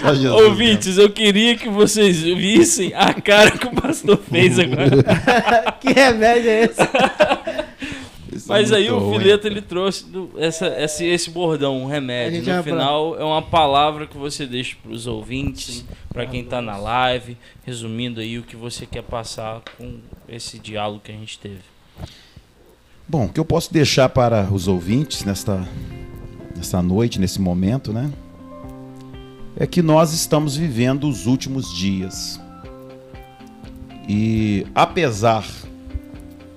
Só Jesus, Ouvintes, eu queria que vocês vissem a cara que o pastor fez *laughs* agora. *laughs* que remédio é esse? é Mas aí muito o ruim. Fileto ele trouxe do- essa, esse, esse bordão, um remédio. No final é uma palavra que você deixa pros ouvintes, pra quem tá na live, resumindo aí o que você quer passar com esse diálogo que a gente teve. Bom, o que eu posso deixar para os ouvintes nesta, nesta noite, nesse momento, né? É que nós estamos vivendo os últimos dias. E apesar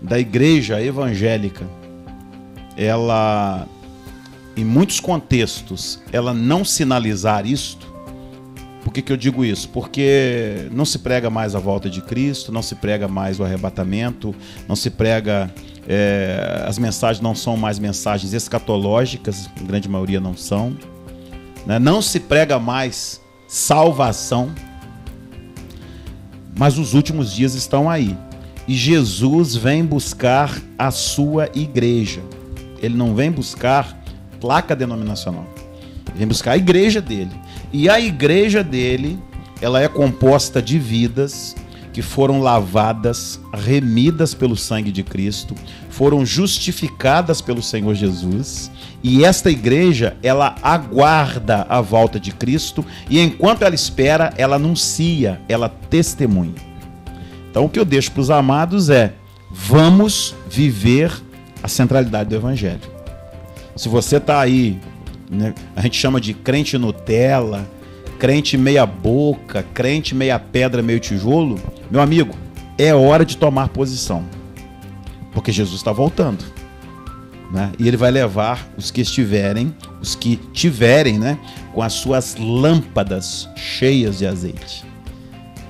da igreja evangélica, ela, em muitos contextos, ela não sinalizar isto, por que, que eu digo isso? Porque não se prega mais a volta de Cristo, não se prega mais o arrebatamento, não se prega. É, as mensagens não são mais mensagens escatológicas, a grande maioria não são. né? Não se prega mais salvação, mas os últimos dias estão aí. E Jesus vem buscar a sua igreja. Ele não vem buscar placa denominacional. Ele vem buscar a igreja dele. E a igreja dele, ela é composta de vidas que foram lavadas, remidas pelo sangue de Cristo, foram justificadas pelo Senhor Jesus. E esta igreja, ela aguarda a volta de Cristo e enquanto ela espera, ela anuncia, ela testemunha. Então o que eu deixo para os amados é: vamos viver a centralidade do Evangelho. Se você está aí, né, a gente chama de crente Nutella, crente meia boca, crente meia pedra, meio tijolo, meu amigo, é hora de tomar posição. Porque Jesus está voltando. Né? E ele vai levar os que estiverem, os que tiverem, né, com as suas lâmpadas cheias de azeite.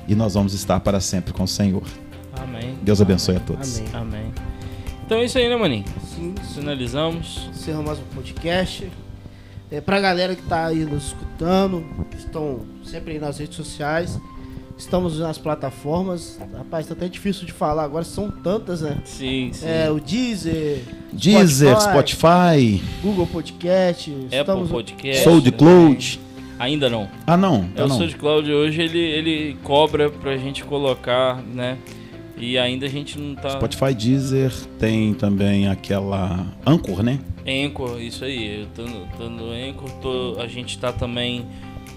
E nós vamos estar para sempre com o Senhor. Amém. Deus abençoe a todos. Amém. Amém. Então é isso aí, né, maninho? Sim, Finalizamos. encerramos mais um podcast. É, pra galera que tá aí nos escutando, estão sempre aí nas redes sociais, estamos nas plataformas. Rapaz, tá até difícil de falar agora, são tantas, né? Sim, sim. É, o Deezer, Deezer, Spotify, Google Podcast, Apple estamos Podcast. SoundCloud. Ainda não. Ah, não. É o. SoundCloud hoje, ele, ele cobra pra gente colocar, né? E ainda a gente não tá... Spotify, Deezer, tem também aquela Anchor, né? Anchor, isso aí. Eu tô no, tô no Anchor, tô, a gente tá também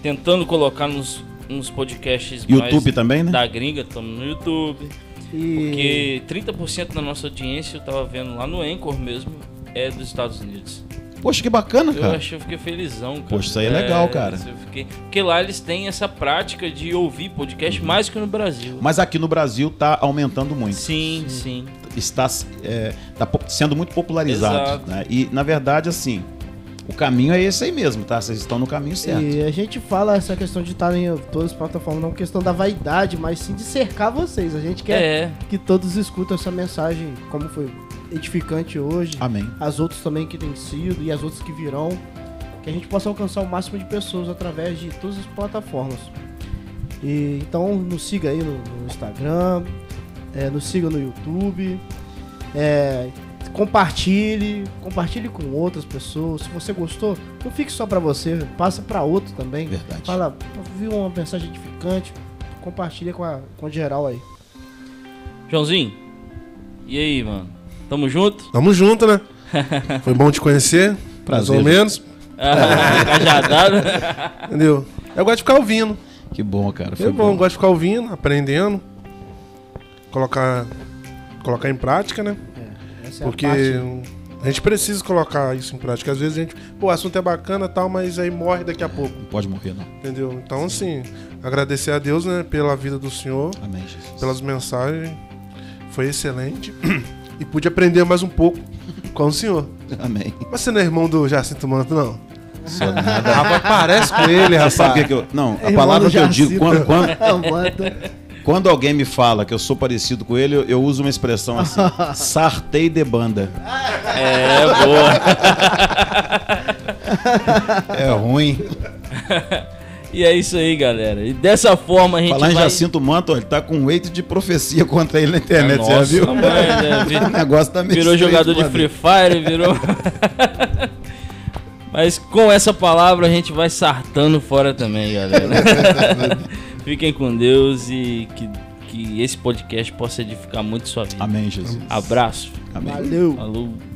tentando colocar nos, nos podcasts YouTube mais também, né? da gringa, estamos no YouTube. e Porque 30% da nossa audiência, eu tava vendo lá no Anchor mesmo, é dos Estados Unidos. Poxa, que bacana, Eu cara. achei, eu fiquei felizão, cara. Poxa, isso aí é legal, cara. isso eu fiquei- Porque lá eles têm essa prática de ouvir podcast Uhum. mais que no Brasil. Mas aqui no Brasil tá aumentando muito. Sim, sim. Está é, tá sendo muito popularizado. Né? E, na verdade, assim, o caminho é esse aí mesmo, tá? Vocês estão no caminho certo. E a gente fala essa questão de estar em todas as plataformas, não questão da vaidade, mas sim de cercar vocês. A gente quer É, que todos escutem essa mensagem, como foi edificante hoje, Amém. as outras também que têm sido e as outras que virão, que a gente possa alcançar o máximo de pessoas através de todas as plataformas. E, então nos siga aí no, no Instagram, é, nos siga no YouTube, é, compartilhe, compartilhe com outras pessoas. Se você gostou, não fique só pra você, passa pra outro também. Verdade. Fala, viu uma mensagem edificante, compartilha com a com geral aí. Joãozinho, e aí, mano? Tamo junto? Tamo junto, né? *laughs* Foi bom te conhecer, mais Prazer. ou menos, *laughs* Ah, Cajadado. entendeu? Eu gosto de ficar ouvindo. Que bom, cara. Foi É bom, eu gosto de ficar ouvindo, aprendendo, colocar, colocar em prática, né? Essa Porque é a parte a gente precisa colocar isso em prática. Às vezes a gente, pô, o assunto é bacana e tal, mas aí morre daqui a pouco, Não pode morrer, não. entendeu? Então, assim, agradecer a Deus, né, pela vida do senhor, Amém, Jesus. pelas mensagens. Foi excelente. *clears throat* E pude aprender mais um pouco com o senhor. Amém. Mas você não é irmão do Jacinto Manto, não? Sou nada. *laughs* Rapaz, parece com ele, rapaz. Sabe o que, que eu. Não, a Irmão palavra que eu digo, quando, quando, *laughs* Amanda. Quando alguém me fala que eu sou parecido com ele, eu, eu uso uma expressão assim: *laughs* sartei de banda. É, boa. É ruim. E é isso aí, galera. E dessa forma a gente Falar em vai... Jacinto Manto, ele tá com um eito de profecia contra ele na internet, Nossa, você já viu? mãe, né? Vi- *laughs* O negócio tá meio Virou jogador de. Free Fire, virou. *laughs* Mas com essa palavra a gente vai sartando fora também, galera. Fiquem com Deus e que, que esse podcast possa edificar muito sua vida. Amém, Jesus. Abraço. Amém. Valeu. Falou.